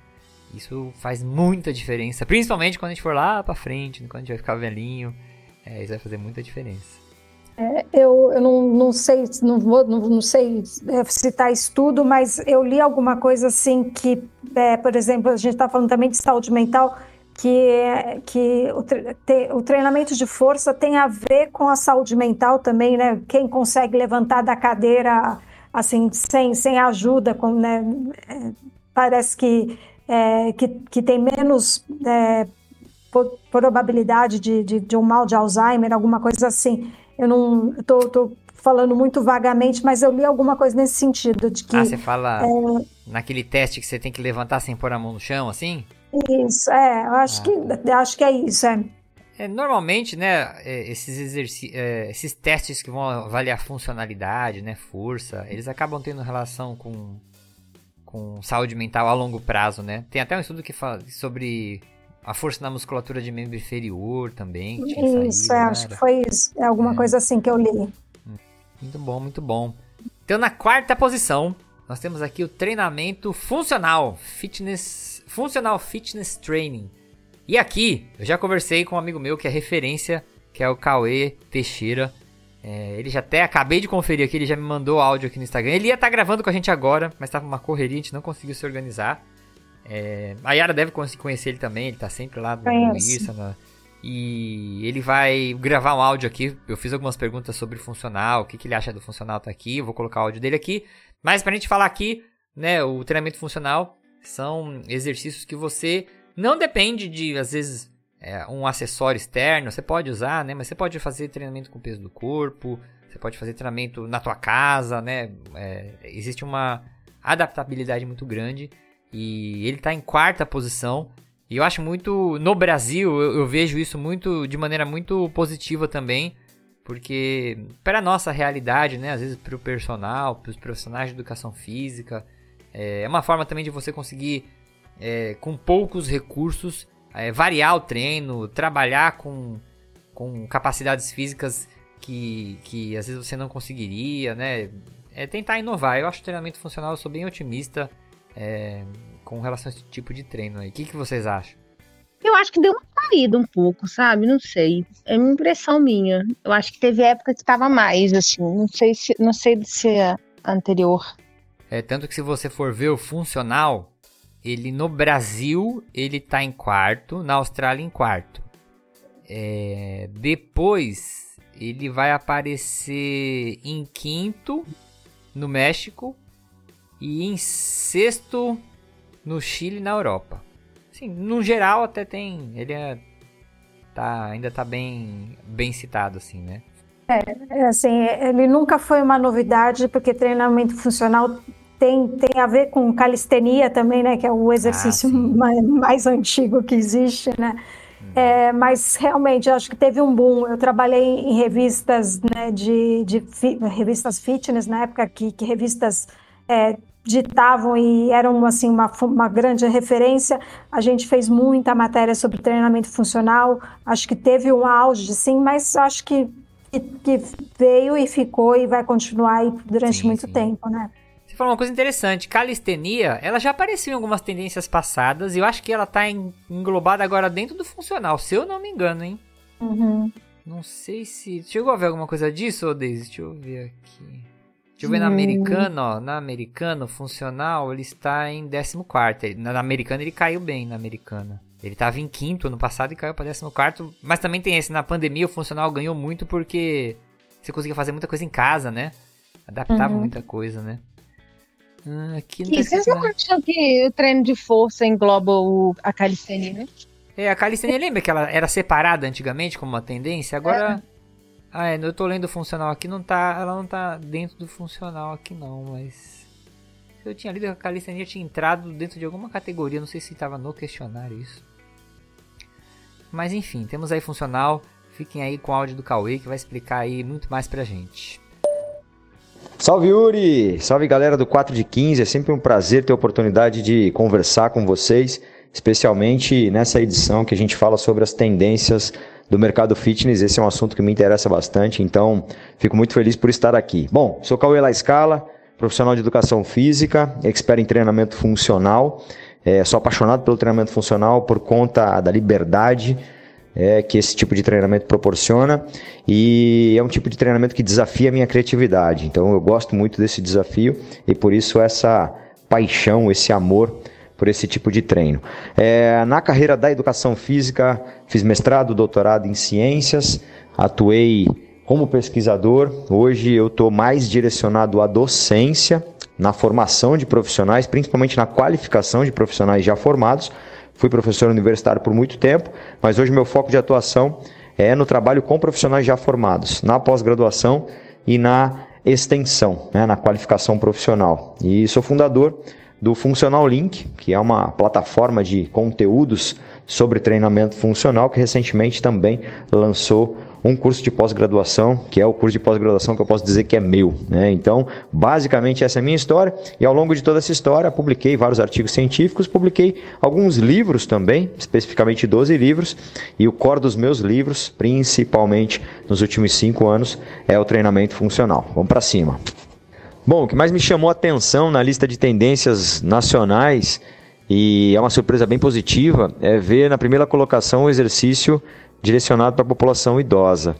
Isso faz muita diferença, principalmente quando a gente for lá para frente, quando a gente vai ficar velhinho, é, isso vai fazer muita diferença. É, eu, eu não, não sei, não vou, não, não sei é, citar estudo, mas eu li alguma coisa assim que, é, por exemplo, a gente está falando também de saúde mental, que, que o, te, o, treinamento de força tem a ver com a saúde mental também, né? Quem consegue levantar da cadeira assim, sem, sem ajuda, com, né, é, parece que, é, que, que tem menos é, probabilidade de, de, de, um mal de Alzheimer, alguma coisa assim. Eu não estou falando muito vagamente, mas eu li alguma coisa nesse sentido, de que... Ah, você fala é, naquele teste que você tem que levantar sem pôr a mão no chão, assim? Isso, é, eu acho, ah. que, acho que é isso, é. É, normalmente, né, é, esses, é, esses testes que vão avaliar funcionalidade, né, força, eles acabam tendo relação com, com saúde mental a longo prazo, né? Tem até um estudo que fala sobre a força na musculatura de membro inferior também. isso, saído, é, né? acho que foi isso. É alguma é. coisa assim que eu li. Muito bom, muito bom. Então, na quarta posição, nós temos aqui o treinamento funcional, fitness, funcional fitness training. E aqui, eu já conversei com um amigo meu que é referência, que é o Cauê Teixeira. É, ele já até acabei de conferir aqui, ele já me mandou áudio aqui no Instagram. Ele ia estar tá gravando com a gente agora, mas estava uma correria, a gente não conseguiu se organizar. É, a Yara deve conhecer ele também, ele tá sempre lá no Irsa. E ele vai gravar um áudio aqui. Eu fiz algumas perguntas sobre funcional, o que, que ele acha do funcional tá aqui. Eu vou colocar o áudio dele aqui. Mas pra gente falar aqui, né, o treinamento funcional são exercícios que você não depende de, às vezes, é, um acessório externo. Você pode usar, né? Mas você pode fazer treinamento com peso do corpo. Você pode fazer treinamento na tua casa, né? É, existe uma adaptabilidade muito grande. E ele está em quarta posição. E eu acho muito. No Brasil, eu, eu vejo isso muito de maneira muito positiva também. Porque, para a nossa realidade, né? Às vezes para o personal, para os profissionais de educação física, é, é uma forma também de você conseguir, é, com poucos recursos, é, variar o treino, trabalhar com, com capacidades físicas que, que às vezes você não conseguiria, né? É tentar inovar. Eu acho treinamento funcional, eu sou bem otimista é, com relação a esse tipo de treino aí. O que, que vocês acham? Eu acho que deu uma caída um pouco, sabe? Não sei. É uma impressão minha. Eu acho que teve época que estava mais, assim. Não sei se não sei se é anterior. É tanto que se você for ver o funcional, ele no Brasil ele tá em quarto, na Austrália em quarto. É, depois ele vai aparecer em quinto no México e em sexto no Chile na Europa. Sim, no geral até tem, ele é, tá, ainda tá bem, bem citado assim, né? É, é, assim, ele nunca foi uma novidade porque treinamento funcional tem, tem a ver com calistenia também, né? Que é o exercício ah, [LAUGHS] mais, mais, antigo que existe, né? Hum. É, mas realmente acho que teve um boom. Eu trabalhei em revistas, né, de, de fi, revistas fitness na época que, que revistas é, ditavam e eram assim uma, uma grande referência. A gente fez muita matéria sobre treinamento funcional. Acho que teve um auge, sim, mas acho que, que, que veio e ficou e vai continuar aí durante sim, muito sim. tempo, né? Falou uma coisa interessante. Calistenia, ela já apareceu em algumas tendências passadas e eu acho que ela tá englobada agora dentro do funcional, se eu não me engano, hein? Uhum. Não sei se. Chegou a ver alguma coisa disso, ô Daisy? Deixa eu ver aqui. Deixa eu ver na americana, ó. Na americana, funcional, ele está em 14. Na americana ele caiu bem, na americana. Ele estava em quinto ano passado e caiu para 14. Mas também tem esse, na pandemia o funcional ganhou muito porque você conseguia fazer muita coisa em casa, né? Adaptava uhum. muita coisa, né? Ah, aqui não e vocês não acham que o treino de força engloba o, a calistenia, né? É, a calistenia lembra que ela era separada antigamente como uma tendência? Agora. É. Ah, é, eu tô lendo o funcional aqui, não tá. Ela não tá dentro do funcional aqui não, mas. Eu tinha lido que a calistenia tinha entrado dentro de alguma categoria, não sei se estava no questionário isso. Mas enfim, temos aí funcional. Fiquem aí com o áudio do Cauê que vai explicar aí muito mais pra gente. Salve Yuri! Salve galera do 4 de 15, é sempre um prazer ter a oportunidade de conversar com vocês, especialmente nessa edição que a gente fala sobre as tendências do mercado fitness. Esse é um assunto que me interessa bastante, então fico muito feliz por estar aqui. Bom, sou Cauê La Scala, profissional de educação física, expert em treinamento funcional. É, sou apaixonado pelo treinamento funcional por conta da liberdade é, que esse tipo de treinamento proporciona e é um tipo de treinamento que desafia a minha criatividade. Então eu gosto muito desse desafio e por isso essa paixão, esse amor por esse tipo de treino. É, na carreira da educação física, fiz mestrado, doutorado em ciências, atuei como pesquisador. Hoje eu estou mais direcionado à docência, na formação de profissionais, principalmente na qualificação de profissionais já formados Fui professor universitário por muito tempo, mas hoje meu foco de atuação é no trabalho com profissionais já formados, na pós-graduação e na extensão, né, na qualificação profissional. E sou fundador do Funcional Link, que é uma plataforma de conteúdos sobre treinamento funcional que recentemente também lançou um curso de pós-graduação, que é o curso de pós-graduação que eu posso dizer que é meu. Né? Então, basicamente, essa é a minha história. E ao longo de toda essa história, publiquei vários artigos científicos, publiquei alguns livros também, especificamente 12 livros. E o core dos meus livros, principalmente nos últimos cinco anos, é o treinamento funcional. Vamos para cima. Bom, o que mais me chamou a atenção na lista de tendências nacionais, e é uma surpresa bem positiva, é ver na primeira colocação o exercício direcionado para a população idosa.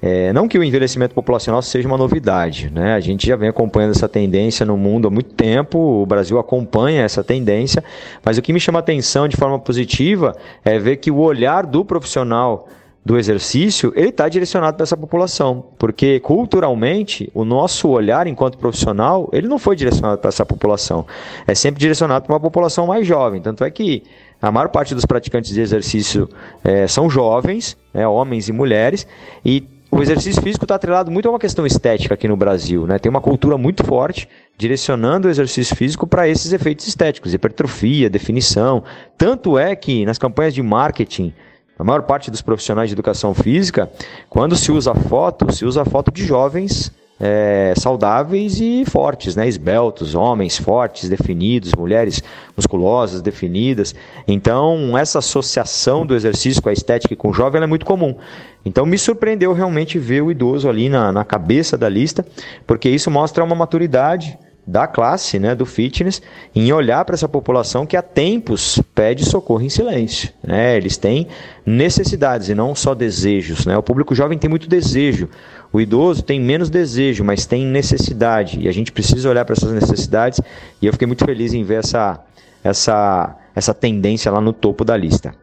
É, não que o envelhecimento populacional seja uma novidade, né? a gente já vem acompanhando essa tendência no mundo há muito tempo, o Brasil acompanha essa tendência, mas o que me chama atenção de forma positiva é ver que o olhar do profissional do exercício, ele está direcionado para essa população, porque culturalmente o nosso olhar enquanto profissional, ele não foi direcionado para essa população, é sempre direcionado para uma população mais jovem, tanto é que a maior parte dos praticantes de exercício é, são jovens, né, homens e mulheres, e o exercício físico está atrelado muito a uma questão estética aqui no Brasil, né? Tem uma cultura muito forte direcionando o exercício físico para esses efeitos estéticos, hipertrofia, definição. Tanto é que nas campanhas de marketing a maior parte dos profissionais de educação física, quando se usa foto, se usa foto de jovens é, saudáveis e fortes, né? esbeltos, homens fortes, definidos, mulheres musculosas, definidas. Então, essa associação do exercício com a estética e com o jovem é muito comum. Então, me surpreendeu realmente ver o idoso ali na, na cabeça da lista, porque isso mostra uma maturidade da classe, né, do fitness, em olhar para essa população que há tempos pede socorro em silêncio. Né? Eles têm necessidades e não só desejos. Né? O público jovem tem muito desejo, o idoso tem menos desejo, mas tem necessidade. E a gente precisa olhar para essas necessidades. E eu fiquei muito feliz em ver essa, essa, essa tendência lá no topo da lista.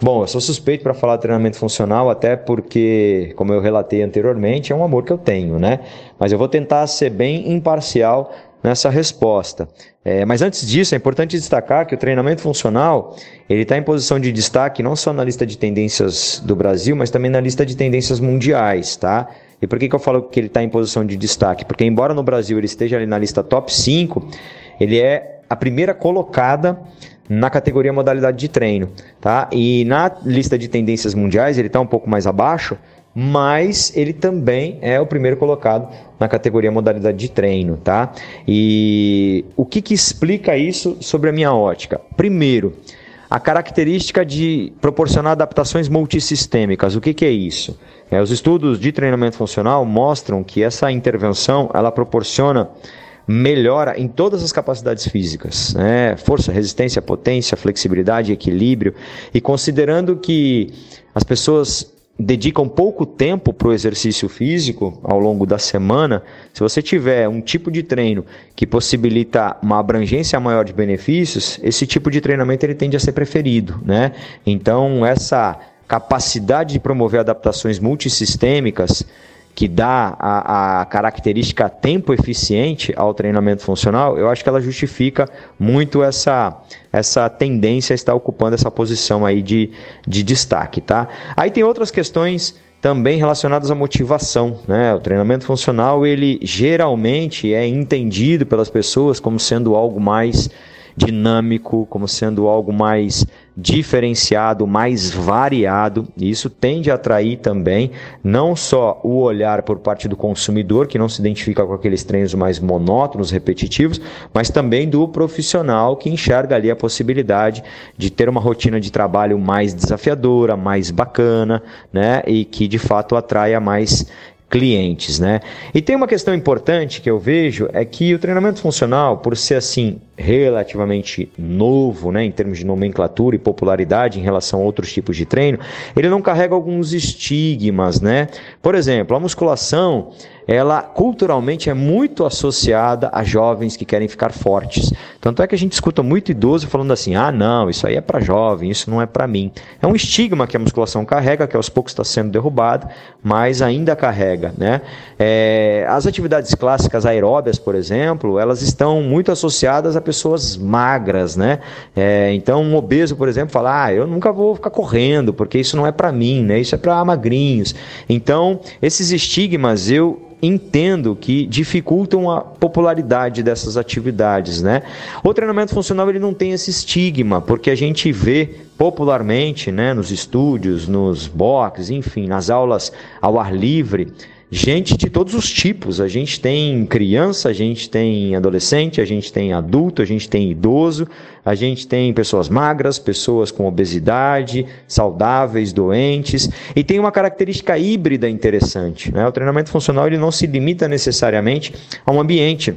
Bom, eu sou suspeito para falar treinamento funcional, até porque, como eu relatei anteriormente, é um amor que eu tenho, né? Mas eu vou tentar ser bem imparcial nessa resposta. É, mas antes disso, é importante destacar que o treinamento funcional ele está em posição de destaque não só na lista de tendências do Brasil, mas também na lista de tendências mundiais, tá? E por que, que eu falo que ele está em posição de destaque? Porque embora no Brasil ele esteja ali na lista top 5, ele é a primeira colocada na categoria modalidade de treino, tá? E na lista de tendências mundiais ele está um pouco mais abaixo, mas ele também é o primeiro colocado na categoria modalidade de treino, tá? E o que, que explica isso sobre a minha ótica? Primeiro, a característica de proporcionar adaptações multissistêmicas. O que, que é isso? É, os estudos de treinamento funcional mostram que essa intervenção ela proporciona melhora em todas as capacidades físicas, né? força, resistência, potência, flexibilidade, equilíbrio, e considerando que as pessoas dedicam pouco tempo para o exercício físico ao longo da semana, se você tiver um tipo de treino que possibilita uma abrangência maior de benefícios, esse tipo de treinamento ele tende a ser preferido, né? Então essa capacidade de promover adaptações multissistêmicas que dá a, a, característica tempo eficiente ao treinamento funcional, eu acho que ela justifica muito essa, essa tendência a estar ocupando essa posição aí de, de destaque, tá? Aí tem outras questões também relacionadas à motivação, né? O treinamento funcional, ele geralmente é entendido pelas pessoas como sendo algo mais dinâmico, como sendo algo mais diferenciado, mais variado. E isso tende a atrair também não só o olhar por parte do consumidor, que não se identifica com aqueles treinos mais monótonos, repetitivos, mas também do profissional que enxerga ali a possibilidade de ter uma rotina de trabalho mais desafiadora, mais bacana, né? E que de fato atraia mais clientes, né? E tem uma questão importante que eu vejo é que o treinamento funcional, por ser assim relativamente novo, né, em termos de nomenclatura e popularidade em relação a outros tipos de treino, ele não carrega alguns estigmas, né? Por exemplo, a musculação, ela culturalmente é muito associada a jovens que querem ficar fortes. Tanto é que a gente escuta muito idoso falando assim: "Ah, não, isso aí é para jovem, isso não é para mim". É um estigma que a musculação carrega, que aos poucos está sendo derrubado, mas ainda carrega, né? É, as atividades clássicas aeróbias, por exemplo, elas estão muito associadas a pessoas magras, né? É, então, um obeso, por exemplo, fala: "Ah, eu nunca vou ficar correndo, porque isso não é para mim, né? Isso é para magrinhos". Então, esses estigmas eu entendo que dificultam a popularidade dessas atividades, né? O treinamento funcional ele não tem esse estigma, porque a gente vê popularmente, né, nos estúdios, nos boxes, enfim, nas aulas ao ar livre, gente de todos os tipos. A gente tem criança, a gente tem adolescente, a gente tem adulto, a gente tem idoso, a gente tem pessoas magras, pessoas com obesidade, saudáveis, doentes, e tem uma característica híbrida interessante. Né? O treinamento funcional ele não se limita necessariamente a um ambiente.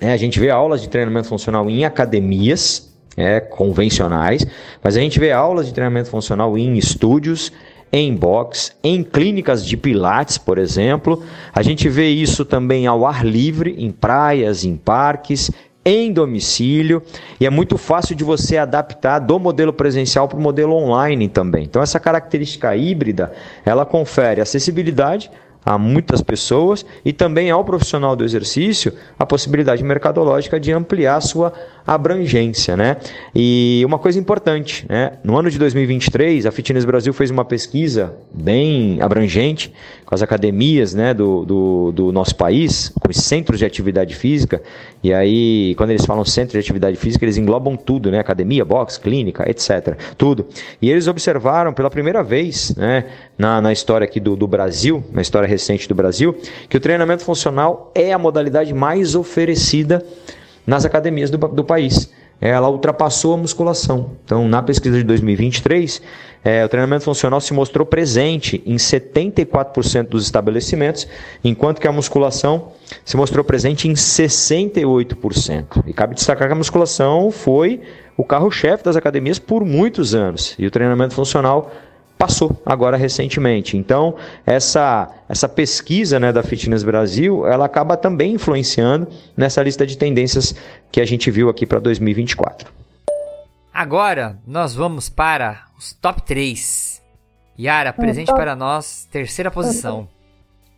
É, a gente vê aulas de treinamento funcional em academias, é, convencionais, mas a gente vê aulas de treinamento funcional em estúdios, em box, em clínicas de pilates, por exemplo. A gente vê isso também ao ar livre, em praias, em parques, em domicílio e é muito fácil de você adaptar do modelo presencial para o modelo online também. Então essa característica híbrida, ela confere acessibilidade a muitas pessoas e também ao profissional do exercício a possibilidade mercadológica de ampliar sua abrangência, né? E uma coisa importante, né? No ano de 2023, a Fitness Brasil fez uma pesquisa bem abrangente com as academias, né, do, do, do nosso país, com os centros de atividade física. E aí, quando eles falam centro de atividade física, eles englobam tudo, né? Academia, box, clínica, etc. Tudo. E eles observaram pela primeira vez, né, na, na história aqui do, do Brasil, na história recente do Brasil, que o treinamento funcional é a modalidade mais oferecida nas academias do, do país. Ela ultrapassou a musculação. Então, na pesquisa de 2023, é, o treinamento funcional se mostrou presente em 74% dos estabelecimentos, enquanto que a musculação se mostrou presente em 68%. E cabe destacar que a musculação foi o carro-chefe das academias por muitos anos, e o treinamento funcional passou agora recentemente. Então, essa, essa pesquisa né, da Fitness Brasil, ela acaba também influenciando nessa lista de tendências que a gente viu aqui para 2024. Agora, nós vamos para os top 3. Yara, presente top... para nós, terceira posição.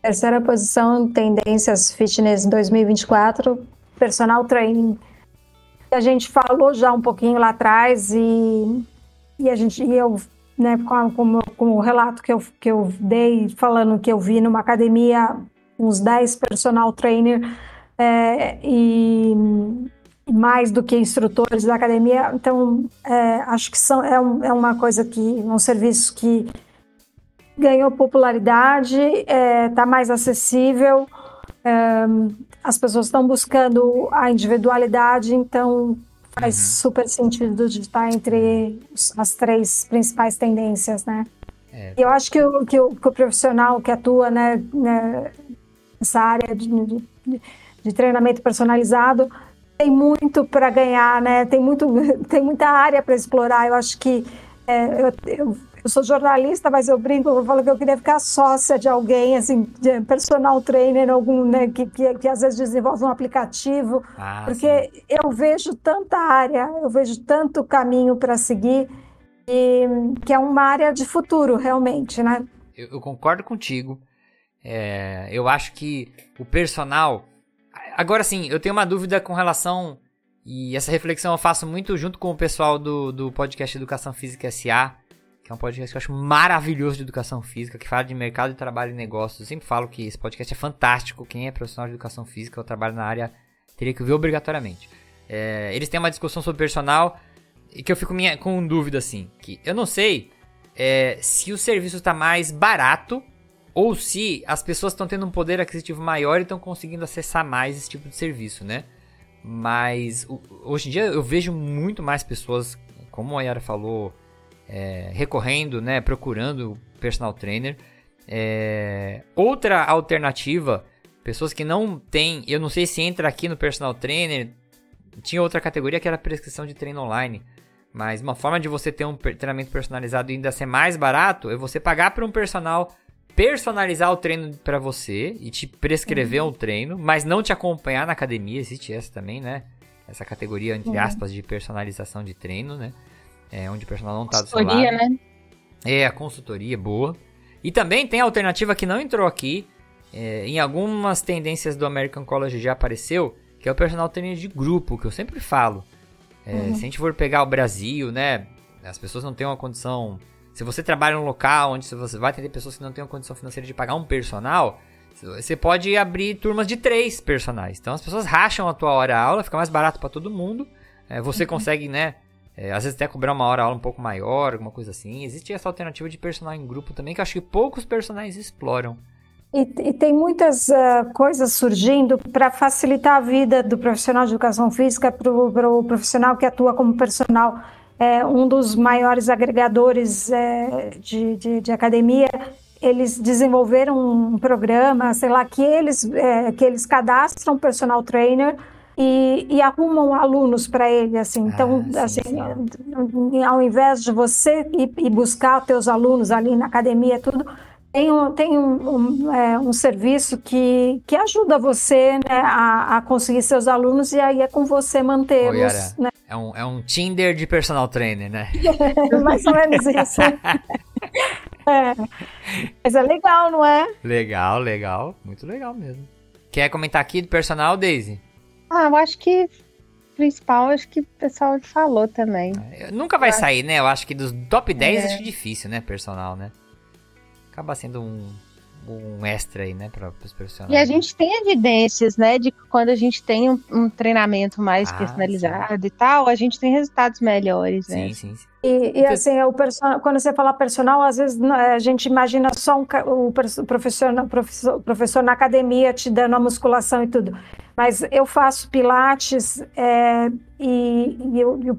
Terceira posição, tendências fitness 2024, personal training. A gente falou já um pouquinho lá atrás e, e a gente e eu né, o relato que eu, que eu dei, falando que eu vi numa academia uns 10 personal trainer é, e mais do que instrutores da academia. Então, é, acho que são, é, um, é, uma coisa que, um serviço que ganhou popularidade, está é, mais acessível, é, as pessoas estão buscando a individualidade, então faz uhum. super sentido de estar entre as três principais tendências, né? É. Eu acho que o, que, o, que o profissional que atua né, né nessa área de, de, de treinamento personalizado tem muito para ganhar, né? Tem, muito, [LAUGHS] tem muita área para explorar. Eu acho que é, eu, eu eu sou jornalista, mas eu brinco, eu falo que eu queria ficar sócia de alguém, assim, de personal trainer, algum, né, que, que, que às vezes desenvolve um aplicativo, ah, porque sim. eu vejo tanta área, eu vejo tanto caminho para seguir, e, que é uma área de futuro, realmente, né? Eu, eu concordo contigo. É, eu acho que o personal. Agora sim, eu tenho uma dúvida com relação. E essa reflexão eu faço muito junto com o pessoal do, do podcast Educação Física SA que é um podcast que eu acho maravilhoso de educação física, que fala de mercado de trabalho e negócios. Eu sempre falo que esse podcast é fantástico. Quem é profissional de educação física ou trabalha na área teria que ver obrigatoriamente. É, eles têm uma discussão sobre personal e que eu fico minha, com dúvida assim, que eu não sei é, se o serviço está mais barato ou se as pessoas estão tendo um poder aquisitivo maior e estão conseguindo acessar mais esse tipo de serviço, né? Mas hoje em dia eu vejo muito mais pessoas, como a Yara falou, é, recorrendo, né, procurando personal trainer. É, outra alternativa, pessoas que não têm, eu não sei se entra aqui no personal trainer, tinha outra categoria que era prescrição de treino online. Mas uma forma de você ter um treinamento personalizado e ainda ser mais barato é você pagar para um personal personalizar o treino para você e te prescrever uhum. um treino, mas não te acompanhar na academia. Existe essa também, né? Essa categoria, entre aspas, de personalização de treino, né? É, onde o personal não está do seu lado. né? É, a consultoria, boa. E também tem a alternativa que não entrou aqui, é, em algumas tendências do American College já apareceu, que é o personal trainer de grupo, que eu sempre falo. É, uhum. Se a gente for pegar o Brasil, né, as pessoas não têm uma condição... Se você trabalha em um local onde você vai ter pessoas que não têm uma condição financeira de pagar um personal, você pode abrir turmas de três personagens. Então as pessoas racham a tua hora aula, fica mais barato para todo mundo. É, você uhum. consegue, né, é, às vezes até cobrar uma hora aula um pouco maior, alguma coisa assim. Existe essa alternativa de personal em grupo também, que acho que poucos personagens exploram. E, e tem muitas uh, coisas surgindo para facilitar a vida do profissional de educação física para o pro profissional que atua como personal. É, um dos maiores agregadores é, de, de, de academia eles desenvolveram um programa, sei lá, que eles, é, que eles cadastram personal trainer e, e arrumam alunos para ele, assim. Então, ah, sim, assim, sim. ao invés de você ir, ir buscar os teus alunos ali na academia, tudo, tem um, tem um, um, é, um serviço que, que ajuda você né, a, a, conseguir seus alunos e aí é com você mantê-los. Né? É, um, é um Tinder de personal trainer, né? [LAUGHS] mais ou menos isso. [LAUGHS] é. Mas é legal, não é? Legal, legal. Muito legal mesmo. Quer comentar aqui do personal, Daisy? Ah, eu acho que principal, acho que o pessoal falou também. É, nunca vai sair, né? Eu acho que dos top 10 é. acho difícil, né? Personal, né? acaba sendo um, um extra aí, né, para os profissionais. E a gente tem evidências, né, de que quando a gente tem um, um treinamento mais ah, personalizado sim. e tal, a gente tem resultados melhores, né? Sim, sim. sim. E, e assim, o person... quando você fala personal, às vezes a gente imagina só um, o professor, professor, professor na academia te dando a musculação e tudo. Mas eu faço pilates é, e, e, eu, e,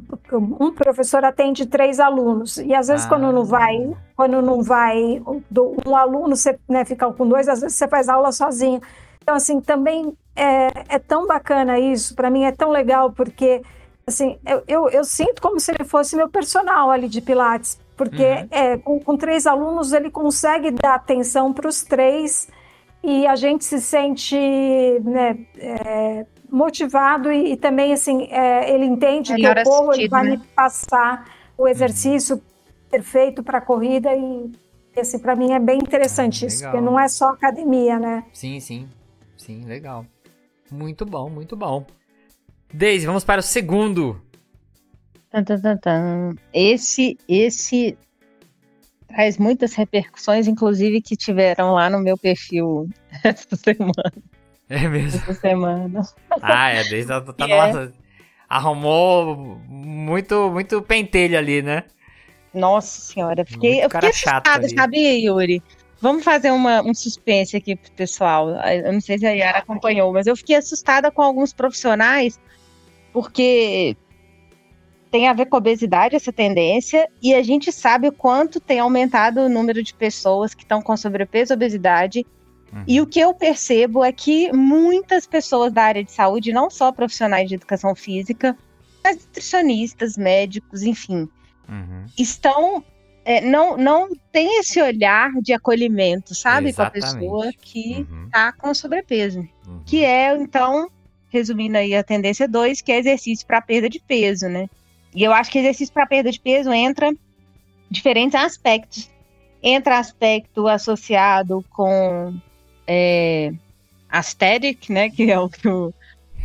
um professor atende três alunos. E às vezes ah. quando não vai, quando não vai um aluno, você né, fica com dois, às vezes você faz aula sozinho. Então, assim, também é, é tão bacana isso, para mim é tão legal, porque assim, eu, eu, eu, sinto como se ele fosse meu personal ali de Pilates, porque uhum. é, com, com, três alunos ele consegue dar atenção para os três e a gente se sente né, é, motivado e, e, também assim é, ele entende Melhor que o povo ele vai né? me passar o exercício uhum. perfeito para a corrida e, e assim para mim é bem interessante ah, isso porque não é só academia né sim sim sim legal muito bom muito bom Daisy vamos para o segundo esse esse traz muitas repercussões, inclusive que tiveram lá no meu perfil [LAUGHS] essa semana. É mesmo? Essa semana. Ah, é, desde a, tá [LAUGHS] é. nossa, arrumou muito, muito pentelho ali, né? Nossa senhora, fiquei, muito eu fiquei assustada, sabia, Yuri? Vamos fazer uma, um suspense aqui pro pessoal. Eu não sei se a Yara acompanhou, mas eu fiquei assustada com alguns profissionais, porque tem a ver com a obesidade, essa tendência, e a gente sabe o quanto tem aumentado o número de pessoas que estão com sobrepeso e obesidade. Uhum. E o que eu percebo é que muitas pessoas da área de saúde, não só profissionais de educação física, mas nutricionistas, médicos, enfim, uhum. estão. É, não, não tem esse olhar de acolhimento, sabe, com a pessoa que está uhum. com sobrepeso. Uhum. Que é, então, resumindo aí a tendência 2, que é exercício para perda de peso, né? E eu acho que exercício para perda de peso entra diferentes aspectos. Entra aspecto associado com é, aesthetic, né, que é o que o,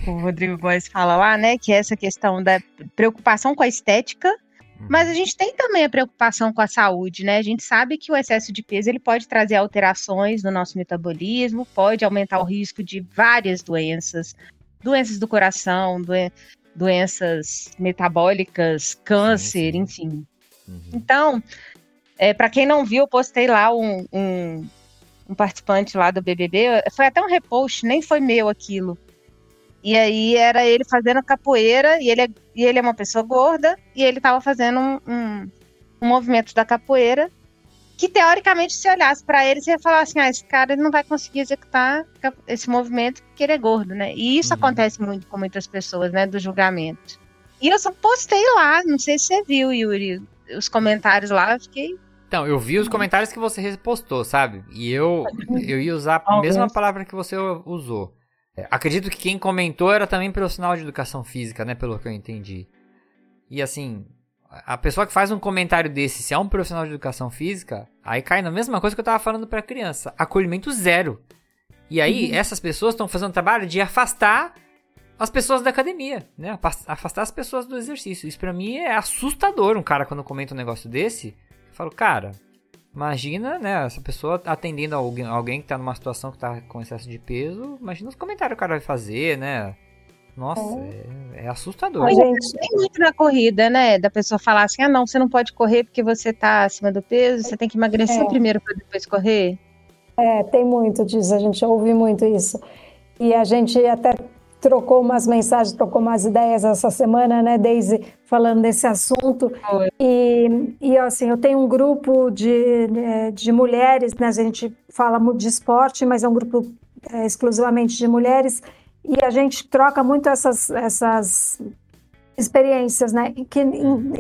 o Rodrigo Góes fala lá, né, que é essa questão da preocupação com a estética, uhum. mas a gente tem também a preocupação com a saúde, né? A gente sabe que o excesso de peso ele pode trazer alterações no nosso metabolismo, pode aumentar o risco de várias doenças, doenças do coração, doen doenças metabólicas, câncer, sim, sim. enfim. Uhum. Então, é, para quem não viu, eu postei lá um, um, um, participante lá do BBB, foi até um repost, nem foi meu aquilo. E aí era ele fazendo capoeira, e ele é, e ele é uma pessoa gorda, e ele estava fazendo um, um, um movimento da capoeira, que teoricamente, se olhasse para ele, você ia falar assim: ah, esse cara não vai conseguir executar esse movimento porque ele é gordo, né? E isso uhum. acontece muito com muitas pessoas, né? Do julgamento. E eu só postei lá, não sei se você viu, Yuri, os comentários lá, eu fiquei. Então, eu vi os comentários que você repostou, sabe? E eu, eu ia usar a mesma palavra que você usou. É, acredito que quem comentou era também profissional de educação física, né? Pelo que eu entendi. E assim, a pessoa que faz um comentário desse, se é um profissional de educação física, aí cai na mesma coisa que eu tava falando pra criança. Acolhimento zero. E aí, uhum. essas pessoas estão fazendo o trabalho de afastar as pessoas da academia, né? Afastar as pessoas do exercício. Isso para mim é assustador. Um cara, quando comenta um negócio desse, eu falo, cara, imagina, né? Essa pessoa atendendo alguém, alguém que tá numa situação que tá com excesso de peso. Imagina os comentários que o cara vai fazer, né? Nossa, é, é assustador. A gente tem muito na corrida, né? Da pessoa falar assim: ah, não, você não pode correr porque você tá acima do peso, você tem que emagrecer é. primeiro para depois correr. É, tem muito disso, a gente ouve muito isso. E a gente até trocou umas mensagens, trocou umas ideias essa semana, né, Daisy, falando desse assunto. E, e assim, eu tenho um grupo de, né, de mulheres, né, a gente fala muito de esporte, mas é um grupo é, exclusivamente de mulheres e a gente troca muito essas, essas experiências, né? Que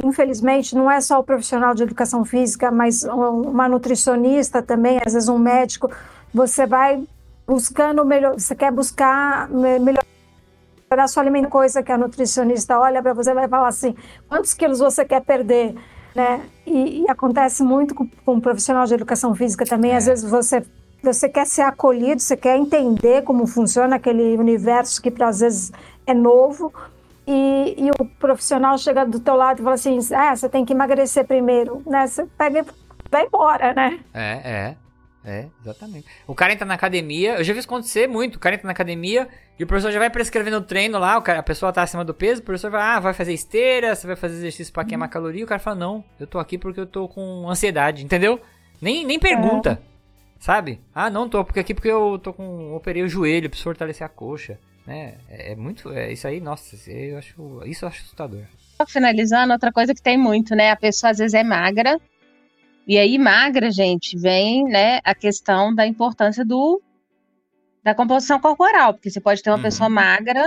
infelizmente não é só o profissional de educação física, mas uma nutricionista também, às vezes um médico. Você vai buscando melhor, você quer buscar melhor a sua alimentação, coisa que a nutricionista olha para você vai falar assim, quantos quilos você quer perder, né? E, e acontece muito com, com um profissional de educação física também, é. às vezes você você quer ser acolhido, você quer entender como funciona aquele universo que às vezes é novo, e, e, o profissional chega do teu lado e fala assim, ah, você tem que emagrecer primeiro, né? Você pega e vai embora, né? É, é. É, exatamente. O cara entra na academia, eu já vi isso acontecer muito. O cara entra na academia e o professor já vai prescrevendo o treino lá, o cara, a pessoa tá acima do peso, o professor vai, ah, vai fazer esteira, você vai fazer exercício para queimar caloria. O cara fala, não, eu tô aqui porque eu tô com ansiedade, entendeu? Nem, nem pergunta, é. Sabe? Ah, não tô porque aqui porque eu tô com, operei o joelho, preciso fortalecer a coxa né? É, é muito, é isso aí, nossa, eu acho, isso eu acho assustador. Finalizando, outra coisa que tem muito, né? A pessoa às vezes é magra, e aí magra, gente, vem, né, a questão da importância do da composição corporal, porque você pode ter uma uhum. pessoa magra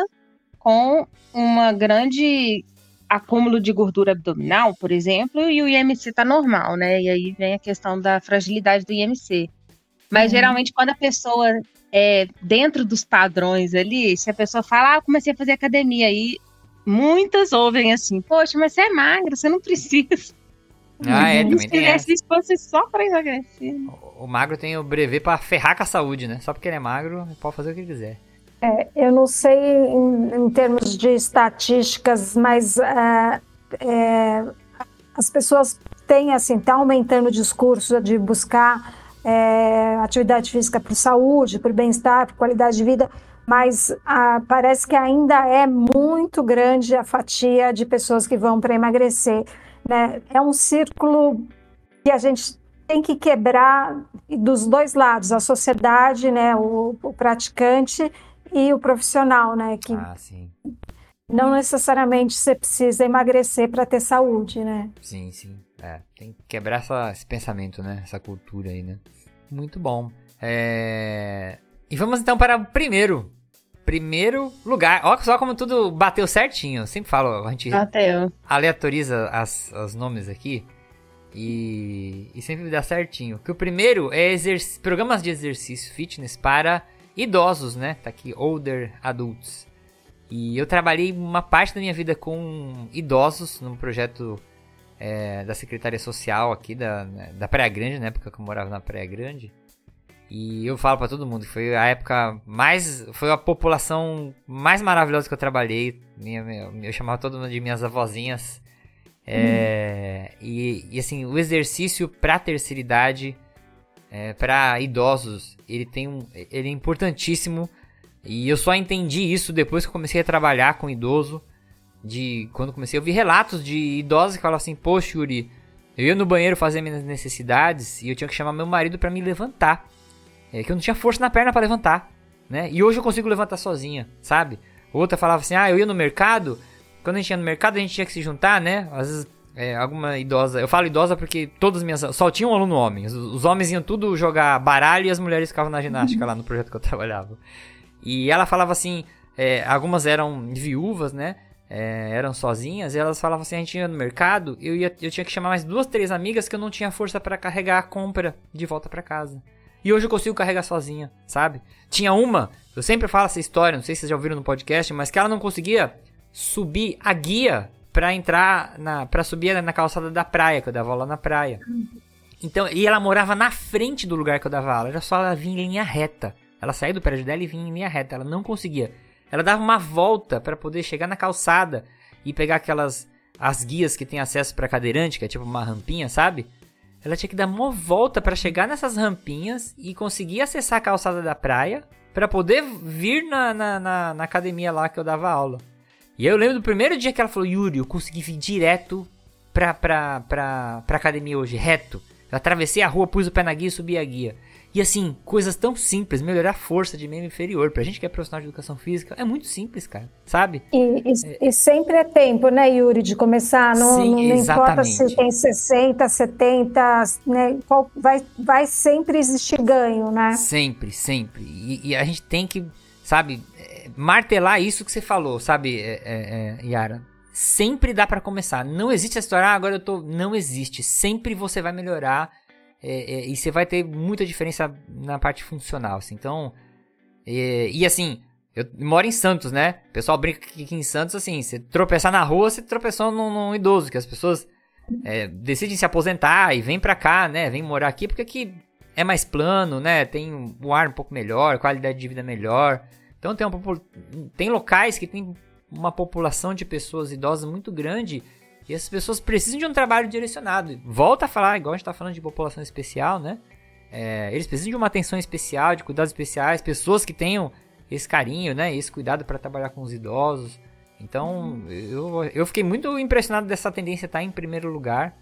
com uma grande acúmulo de gordura abdominal, por exemplo, e o IMC tá normal, né? E aí vem a questão da fragilidade do IMC. Mas uhum. geralmente quando a pessoa é, dentro dos padrões ali, se a pessoa fala, ah, eu comecei a fazer academia aí, muitas ouvem assim, poxa, mas você é magra, você não precisa. Ah, é, também tem essa. Fosse só pra emagrecer. O, o, magro tem o brevet pra ferrar com a saúde, né? Só porque ele é magro, pode fazer o que quiser. É, eu não sei em, em, termos de estatísticas, mas uh, é, as pessoas têm, assim, tá aumentando o discurso de buscar é, atividade física para saúde, para bem-estar, para qualidade de vida, mas ah, parece que ainda é muito grande a fatia de pessoas que vão para emagrecer. Né? É um círculo que a gente tem que quebrar dos dois lados, a sociedade, né, o, o praticante e o profissional, né, que ah, não necessariamente você precisa emagrecer para ter saúde, né? Sim, sim. É, tem que quebrar essa, esse pensamento, né? Essa cultura aí, né? Muito bom. É... E vamos então para o primeiro. Primeiro lugar. Olha só como tudo bateu certinho. Eu sempre falo, a gente bateu. aleatoriza as, os nomes aqui. E, e sempre dá certinho. Que o primeiro é programas de exercício fitness para idosos, né? Tá aqui, older adults. E eu trabalhei uma parte da minha vida com idosos num projeto é, da Secretaria Social aqui da, né, da Praia Grande, na época que eu morava na Praia Grande. E eu falo para todo mundo que foi a época mais. Foi a população mais maravilhosa que eu trabalhei. Minha, minha, eu chamava todo mundo de minhas avózinhas. É, hum. e, e, assim, o exercício pra terceira idade, é, para idosos, ele tem um. Ele é importantíssimo. E eu só entendi isso depois que eu comecei a trabalhar com idoso de quando comecei a ouvir relatos de idosos que falavam assim: Poxa, Yuri, eu ia no banheiro fazer minhas necessidades e eu tinha que chamar meu marido para me levantar. É que eu não tinha força na perna para levantar, né? E hoje eu consigo levantar sozinha, sabe? Outra falava assim: Ah, eu ia no mercado. Quando a gente ia no mercado, a gente tinha que se juntar, né? Às vezes é, alguma idosa. Eu falo idosa porque todas as minhas. Só tinha um aluno homem. Os, os homens iam tudo jogar baralho e as mulheres ficavam na ginástica lá no projeto que eu [LAUGHS] trabalhava. E ela falava assim: é, algumas eram viúvas, né? É, eram sozinhas, e elas falavam assim: a gente ia no mercado, eu, ia, eu tinha que chamar mais duas, três amigas que eu não tinha força para carregar a compra de volta para casa. E hoje eu consigo carregar sozinha, sabe? Tinha uma, eu sempre falo essa história, não sei se vocês já ouviram no podcast, mas que ela não conseguia subir a guia para entrar na para subir na calçada da praia, que eu dava aula na praia. Então, e ela morava na frente do lugar que eu dava aula, era só ela vir em linha reta. Ela saía do prédio dela e vinha em linha reta, ela não conseguia. Ela dava uma volta para poder chegar na calçada e pegar aquelas as guias que tem acesso para cadeirante, que é tipo uma rampinha, sabe? Ela tinha que dar uma volta para chegar nessas rampinhas e conseguir acessar a calçada da praia para poder vir na, na, na, na, academia lá que eu dava aula. E eu lembro do primeiro dia que ela falou, Yuri, eu consegui vir direto pra, pra, pra, pra academia hoje, reto. Eu atravessei a rua, pus o pé na guia e subi a guia. E assim, coisas tão simples, melhorar a força de membro inferior. Pra gente que é profissional de educação física, é muito simples, cara, sabe? E, e, é... e sempre é tempo, né, Yuri, de começar. Não, Sim, não importa se tem 60, 70, né? Vai, vai sempre existir ganho, né? Sempre, sempre. E, e a gente tem que, sabe, é, martelar isso que você falou, sabe, é, é, é, Yara? sempre dá para começar. Não existe a história, ah, agora eu tô. Não existe. Sempre você vai melhorar é, é, e você vai ter muita diferença na parte funcional. Assim. Então. É, e assim, eu moro em Santos, né? O pessoal brinca que em Santos, assim, você tropeçar na rua, você tropeçou num, num idoso, que as pessoas é, decidem se aposentar e vêm pra cá, né? Vêm morar aqui, porque aqui é mais plano, né? Tem o ar um pouco melhor, qualidade de vida melhor. Então tem, uma, tem locais que tem uma população de pessoas idosas muito grande e essas pessoas precisam de um trabalho direcionado. Volta a falar, igual a gente está falando de população especial, né? É, eles precisam de uma atenção especial, de cuidados especiais, pessoas que tenham esse carinho, né? Esse cuidado para trabalhar com os idosos. Então, eu, eu fiquei muito impressionado dessa tendência estar tá em primeiro lugar.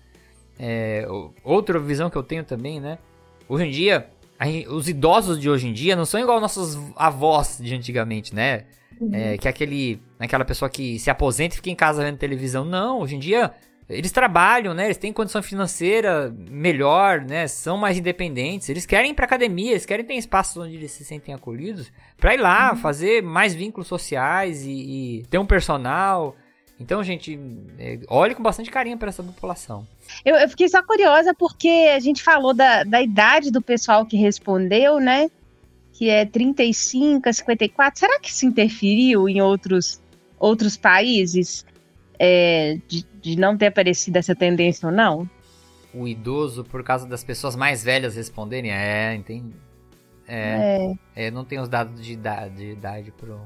É, outra visão que eu tenho também, né? Hoje em dia, gente, os idosos de hoje em dia não são igual nossos avós de antigamente, né? Uhum. É, que é aquele, aquela pessoa que se aposenta e fica em casa vendo televisão. Não, hoje em dia eles trabalham, né? Eles têm condição financeira melhor, né? São mais independentes. Eles querem ir pra academia, eles querem ter espaços onde eles se sentem acolhidos pra ir lá, uhum. fazer mais vínculos sociais e, e ter um personal. Então, gente, é, olhe com bastante carinho para essa população. Eu, eu, fiquei só curiosa porque a gente falou da, da idade do pessoal que respondeu, né? Que é 35 a 54. Será que isso interferiu em outros, outros países? É, de, de não ter aparecido essa tendência ou não? O idoso, por causa das pessoas mais velhas responderem, é, entende? É, é. é não tem os dados de idade, de idade pro,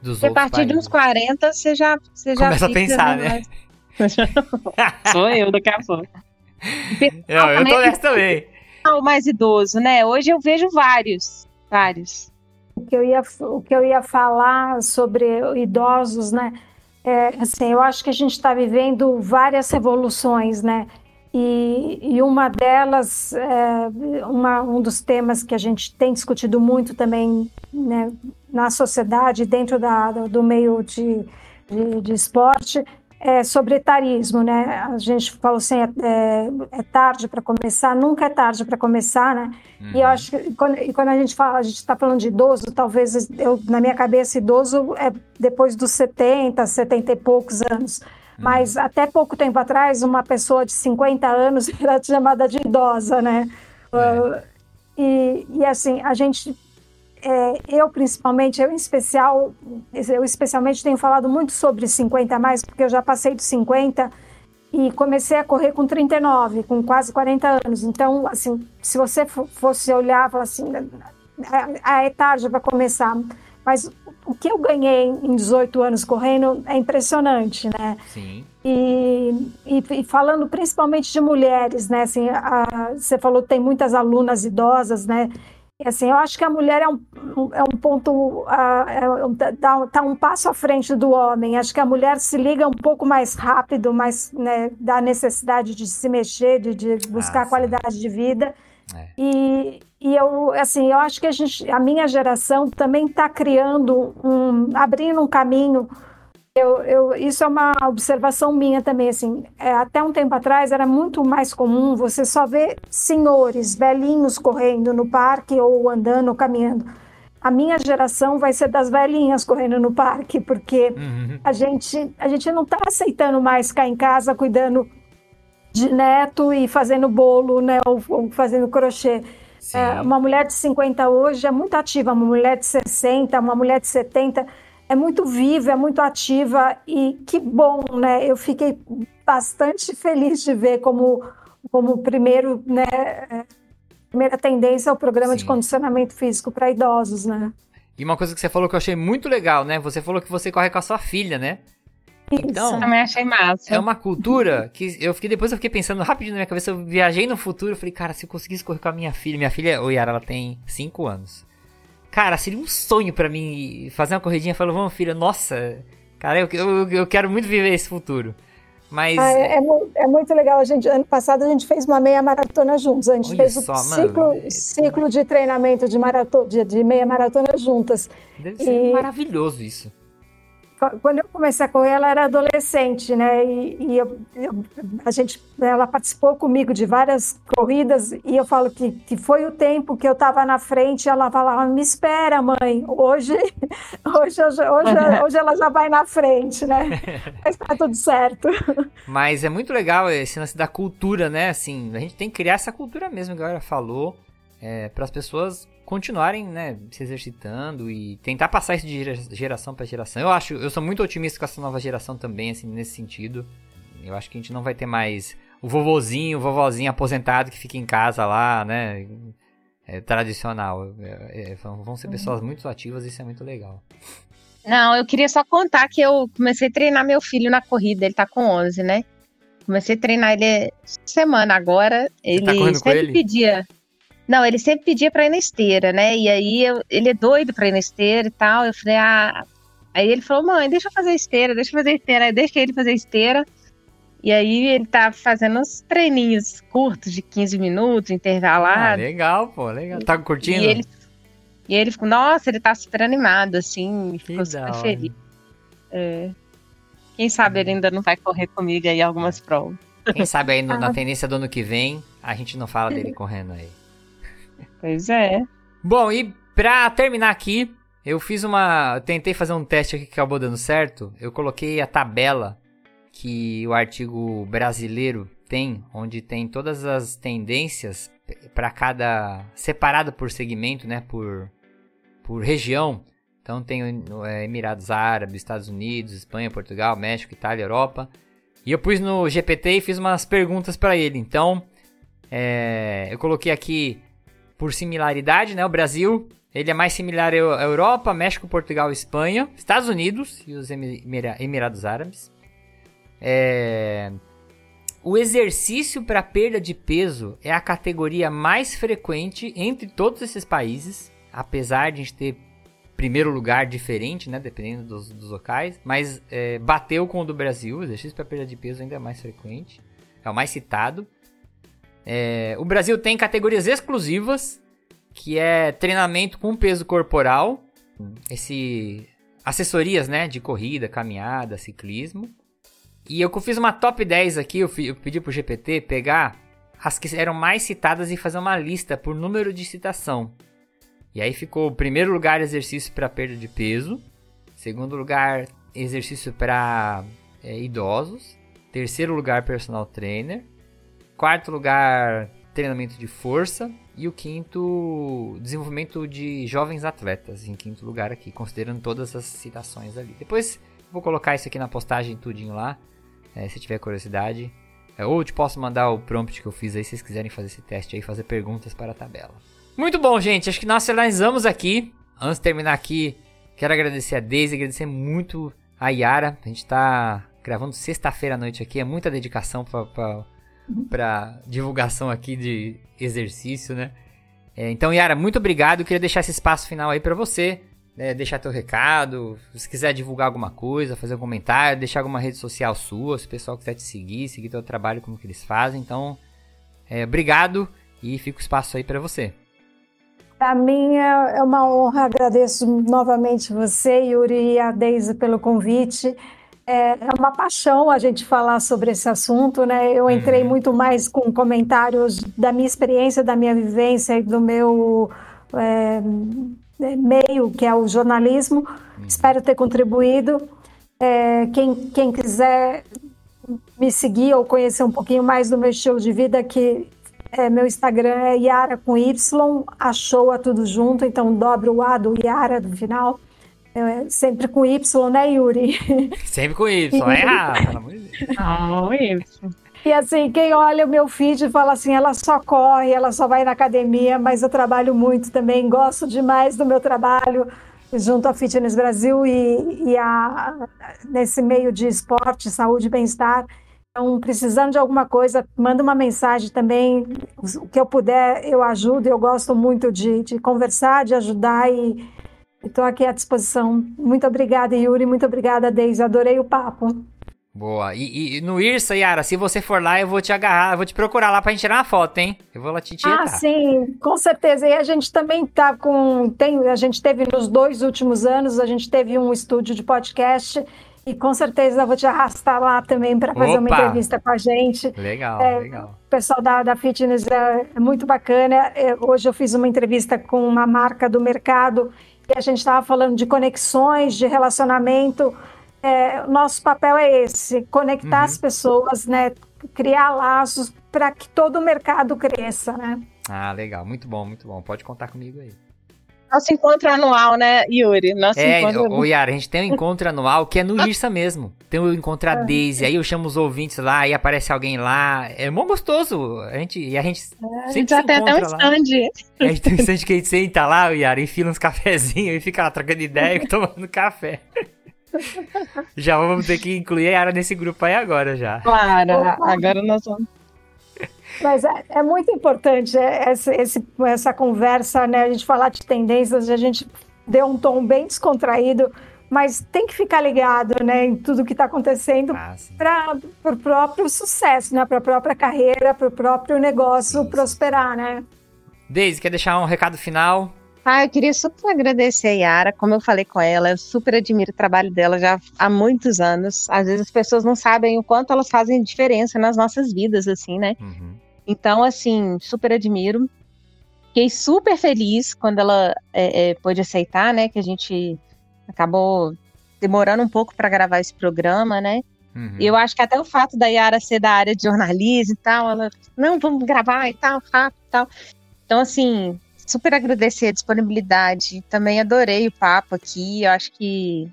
dos a partir países. de uns 40, você já, você já Começa a pensar, né? [LAUGHS] Sou eu daqui a pouco. Não, eu tô nessa também. O mais idoso, né? Hoje eu vejo vários, vários. O que eu ia, o que eu ia falar sobre idosos, né? É, assim, eu acho que a gente está vivendo várias revoluções, né? E, e uma delas, é, uma, um dos temas que a gente tem discutido muito também né, na sociedade, dentro da, do meio de, de, de esporte, é sobre etarismo, né? A gente falou assim, é, é, é tarde para começar, nunca é tarde para começar, né? Uhum. E eu uhum. acho que quando, quando a gente fala, a gente está falando de idoso, talvez eu, na minha cabeça, idoso é depois dos 70, 70 e poucos anos. Uhum. Mas até pouco tempo atrás, uma pessoa de 50 anos [LAUGHS] era chamada de idosa, né? Uh, e, e assim, a gente é, eu principalmente, eu em especial, eu especialmente tenho falado muito sobre 50 a mais, porque eu já passei dos 50 e comecei a correr com 39, com quase 40 anos. Então, assim, se você fosse olhar, falar assim, é, é tarde para começar, mas o que eu ganhei em 18 anos correndo é impressionante, né? Sim. E, e, e falando principalmente de mulheres, né? Assim, a, você falou que tem muitas alunas idosas, né? Assim, eu acho que a mulher é um, é um ponto, uh, é, tá, tá um passo à frente do homem. Acho que a mulher se liga um pouco mais rápido, mais né, da necessidade de se mexer, de, de buscar ah, qualidade de vida. É. E, e eu, assim, eu acho que a, gente, a minha geração também está criando um, abrindo um caminho eu, eu, isso é uma observação minha também, assim, é, até um tempo atrás era muito mais comum você só ver senhores, velhinhos correndo no parque ou andando ou caminhando. A minha geração vai ser das velhinhas correndo no parque, porque uhum. a, gente, a gente não está aceitando mais ficar em casa cuidando de neto e fazendo bolo, né, ou, ou fazendo crochê. É, uma mulher de 50 hoje é muito ativa, uma mulher de 60, uma mulher de 70 é muito viva, é muito ativa e que bom, né? Eu fiquei bastante feliz de ver como, como primeiro, né, primeira tendência ao programa Sim. de condicionamento físico para idosos, né? E uma coisa que você falou que eu achei muito legal, né? Você falou que você corre com a sua filha, né? Então, também achei massa. É uma cultura que eu fiquei depois eu fiquei pensando rapidinho na minha cabeça, eu viajei no futuro, eu falei, cara, se eu conseguisse correr com a minha filha, minha filha, o Yara, ela tem 5 anos. Cara, seria um sonho para mim fazer uma corridinha. Falou, vamos, filha, nossa, cara, eu, eu, eu quero muito viver esse futuro. Mas. Ah, é, é, é, muito legal. A gente, ano passado a gente fez uma meia maratona juntos. A gente fez só, o ciclo, mano, ciclo de treinamento de, maratona, de, de meia maratona juntas. Deve ser e... maravilhoso isso. Quando eu comecei a correr, ela era adolescente, né? E, e eu, eu, a gente, ela participou comigo de várias corridas e eu falo que, que foi o tempo que eu estava na frente. Ela falava: "Me espera, mãe. Hoje, [LAUGHS] hoje, hoje, hoje, hoje ela já vai na frente, né? [LAUGHS] Mas tá tudo certo." Mas é muito legal esse lance da cultura, né? Assim, a gente tem que criar essa cultura mesmo, que a galera falou, é, para as pessoas continuarem, né, se exercitando e tentar passar isso de geração para geração. Eu acho, eu sou muito otimista com essa nova geração também, assim, nesse sentido. Eu acho que a gente não vai ter mais o vovozinho, o vovozinho aposentado que fica em casa lá, né, é, tradicional. É, é, vão ser pessoas uhum. muito ativas e isso é muito legal. Não, eu queria só contar que eu comecei a treinar meu filho na corrida, ele tá com 11, né? Comecei a treinar ele semana agora. Ele tá sempre ele? pedia. Não, ele sempre pedia pra ir na esteira, né? E aí eu, ele é doido pra ir na esteira e tal. Eu falei, ah. Aí ele falou, mãe, deixa eu fazer esteira, deixa eu fazer esteira. Aí deixa ele fazer esteira. E aí ele tá fazendo uns treininhos curtos de 15 minutos, intervalados. Ah, legal, pô, legal. Tá curtindo? E ele, e ele ficou, nossa, ele tá super animado, assim, ficou super feliz. É. Quem sabe ele ainda não vai correr comigo aí algumas provas. Quem sabe aí no, na tendência do ano que vem, a gente não fala dele [LAUGHS] correndo aí. Pois é. Bom, e pra terminar aqui, eu fiz uma. tentei fazer um teste aqui que acabou dando certo. Eu coloquei a tabela que o artigo brasileiro tem, onde tem todas as tendências para cada. separado por segmento, né? Por, por região. Então tem é, Emirados Árabes, Estados Unidos, Espanha, Portugal, México, Itália, Europa. E eu pus no GPT e fiz umas perguntas para ele. Então, é, eu coloquei aqui por similaridade, né? O Brasil, ele é mais similar à Europa, México, Portugal, Espanha, Estados Unidos e os Emirados Árabes. É... O exercício para perda de peso é a categoria mais frequente entre todos esses países, apesar de a gente ter primeiro lugar diferente, né, dependendo dos, dos locais, mas é, bateu com o do Brasil. O exercício para perda de peso ainda é mais frequente, é o mais citado. É, o Brasil tem categorias exclusivas, que é treinamento com peso corporal, esse assessorias, né, de corrida, caminhada, ciclismo. E eu fiz uma top 10 aqui, eu, eu pedi pro GPT pegar as que eram mais citadas e fazer uma lista por número de citação. E aí ficou primeiro lugar exercício para perda de peso, segundo lugar exercício para é, idosos, terceiro lugar personal trainer, quarto lugar, treinamento de força. E o quinto, desenvolvimento de jovens atletas, em quinto lugar aqui, considerando todas as citações ali. Depois vou colocar isso aqui na postagem tudinho lá, é, se tiver curiosidade. É, ou te posso mandar o prompt que eu fiz aí, se vocês quiserem fazer esse teste aí, fazer perguntas para a tabela. Muito bom, gente. Acho que nós finalizamos aqui. Antes de terminar aqui, quero agradecer a Daisy, agradecer muito a Yara. A gente está gravando sexta-feira à noite aqui. É muita dedicação para para divulgação aqui de exercício, né? É, então, Yara, muito obrigado. Eu queria deixar esse espaço final aí para você. Né, deixar teu recado, se quiser divulgar alguma coisa, fazer um comentário, deixar alguma rede social sua, se o pessoal quiser te seguir, seguir teu trabalho, como que eles fazem. Então, é, obrigado e fica o espaço aí para você. Para mim é, é uma honra, agradeço novamente você, Yuri, e a Deise pelo convite. É, é uma paixão a gente falar sobre esse assunto, né? Eu entrei uhum. muito mais com comentários da minha experiência, da minha vivência e do meu é, é meio, que é o jornalismo. Uhum. Espero ter contribuído. É, quem, quem quiser me seguir ou conhecer um pouquinho mais do meu estilo de vida, que é, meu Instagram é Yara com Y, achou a tudo junto, então dobre o A do Yara do final. É, sempre com Y, né, Yuri? [LAUGHS] Sempre com Y, é errado, pelo amor de Deus. Não, Y. E assim, quem olha o meu feed fala assim, ela só corre, ela só vai na academia, mas eu trabalho muito também, gosto demais do meu trabalho junto à Fitness Brasil e, e a, nesse meio de esporte, saúde e bem-estar. Então, precisando de alguma coisa, manda uma mensagem também. O que eu puder, eu ajudo. Eu gosto muito de, de conversar, de ajudar e Estou aqui à disposição. Muito obrigada, Yuri. Muito obrigada, Deise. Adorei o papo. Boa. E, e, no Irsa, Yara, se você for lá, eu vou te agarrar, eu vou te procurar lá pra gente tirar uma foto, hein? Eu vou lá te tirar. Ah, sim, com certeza. E a gente também tá com. Tem, a gente teve nos dois últimos anos, a gente teve um estúdio de podcast. E com certeza eu vou te arrastar lá também para fazer uma entrevista com a gente. Legal, é, legal. O pessoal da, da Fitness é, é muito bacana. É, hoje eu fiz uma entrevista com uma marca do mercado e a gente estava falando de conexões, de relacionamento é, nosso papel é esse: conectar uhum. as pessoas, né? Criar laços para que todo o mercado cresça, né? Ah, legal, muito bom, muito bom. Pode contar comigo aí. Nosso encontro anual, né, Yuri? Nosso é, encontro... o Yara, a gente tem um [LAUGHS] encontro anual que é no Irsa mesmo. Tem o encontro a é. Daisy, aí eu chamo os ouvintes lá, aí aparece alguém lá. É mó gostoso. A gente, e a gente é, sempre já tem até um stand. A gente tem um stand que a gente senta lá, o Yara, enfila uns cafezinhos e fica lá trocando ideia e tomando café. [LAUGHS] já vamos ter que incluir a Yara nesse grupo aí agora já. Claro, agora nós vamos. Mas é, é muito importante é, essa, essa conversa, né? A gente falar de tendências, a gente deu um tom bem descontraído, mas tem que ficar ligado, né, em tudo que está acontecendo ah, para o próprio sucesso, né, para a própria carreira, para o próprio negócio sim, prosperar, né? Deise, quer deixar um recado final? Ah, eu queria super agradecer a Yara, como eu falei com ela, eu super admiro o trabalho dela já há muitos anos. Às vezes as pessoas não sabem o quanto elas fazem diferença nas nossas vidas, assim, né? Uhum. Então, assim, super admiro. Fiquei super feliz quando ela é, é, pôde aceitar, né? Que a gente acabou demorando um pouco para gravar esse programa, né? Uhum. E eu acho que até o fato da Yara ser da área de jornalismo e tal, ela, não, vamos gravar e tal, rápido e tal. Então, assim, super agradecer a disponibilidade. Também adorei o papo aqui. Eu acho que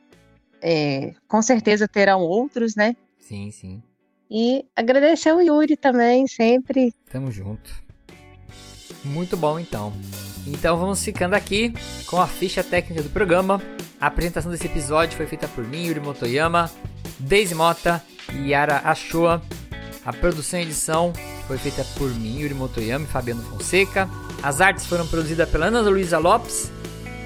é, com certeza terão outros, né? Sim, sim. E agradecer o Yuri também, sempre. Tamo junto. Muito bom, então. Então vamos ficando aqui com a ficha técnica do programa. A apresentação desse episódio foi feita por mim, Yuri Motoyama, Daisy Mota e Yara Achoa. A produção e edição foi feita por mim, Yuri Motoyama e Fabiano Fonseca. As artes foram produzidas pela Ana Luísa Lopes.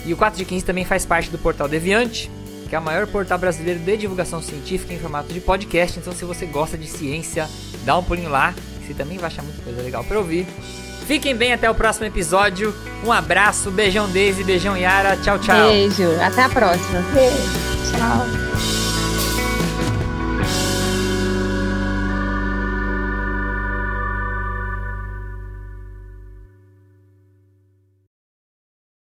E o 4 de 15 também faz parte do portal Deviante, que é o maior portal brasileiro de divulgação científica em formato de podcast. Então, se você gosta de ciência, dá um pulinho lá. Você também vai achar muita coisa legal para ouvir. Fiquem bem até o próximo episódio. Um abraço, beijão Daisy, beijão Yara. Tchau, tchau. Beijo, até a próxima. Beijo, tchau.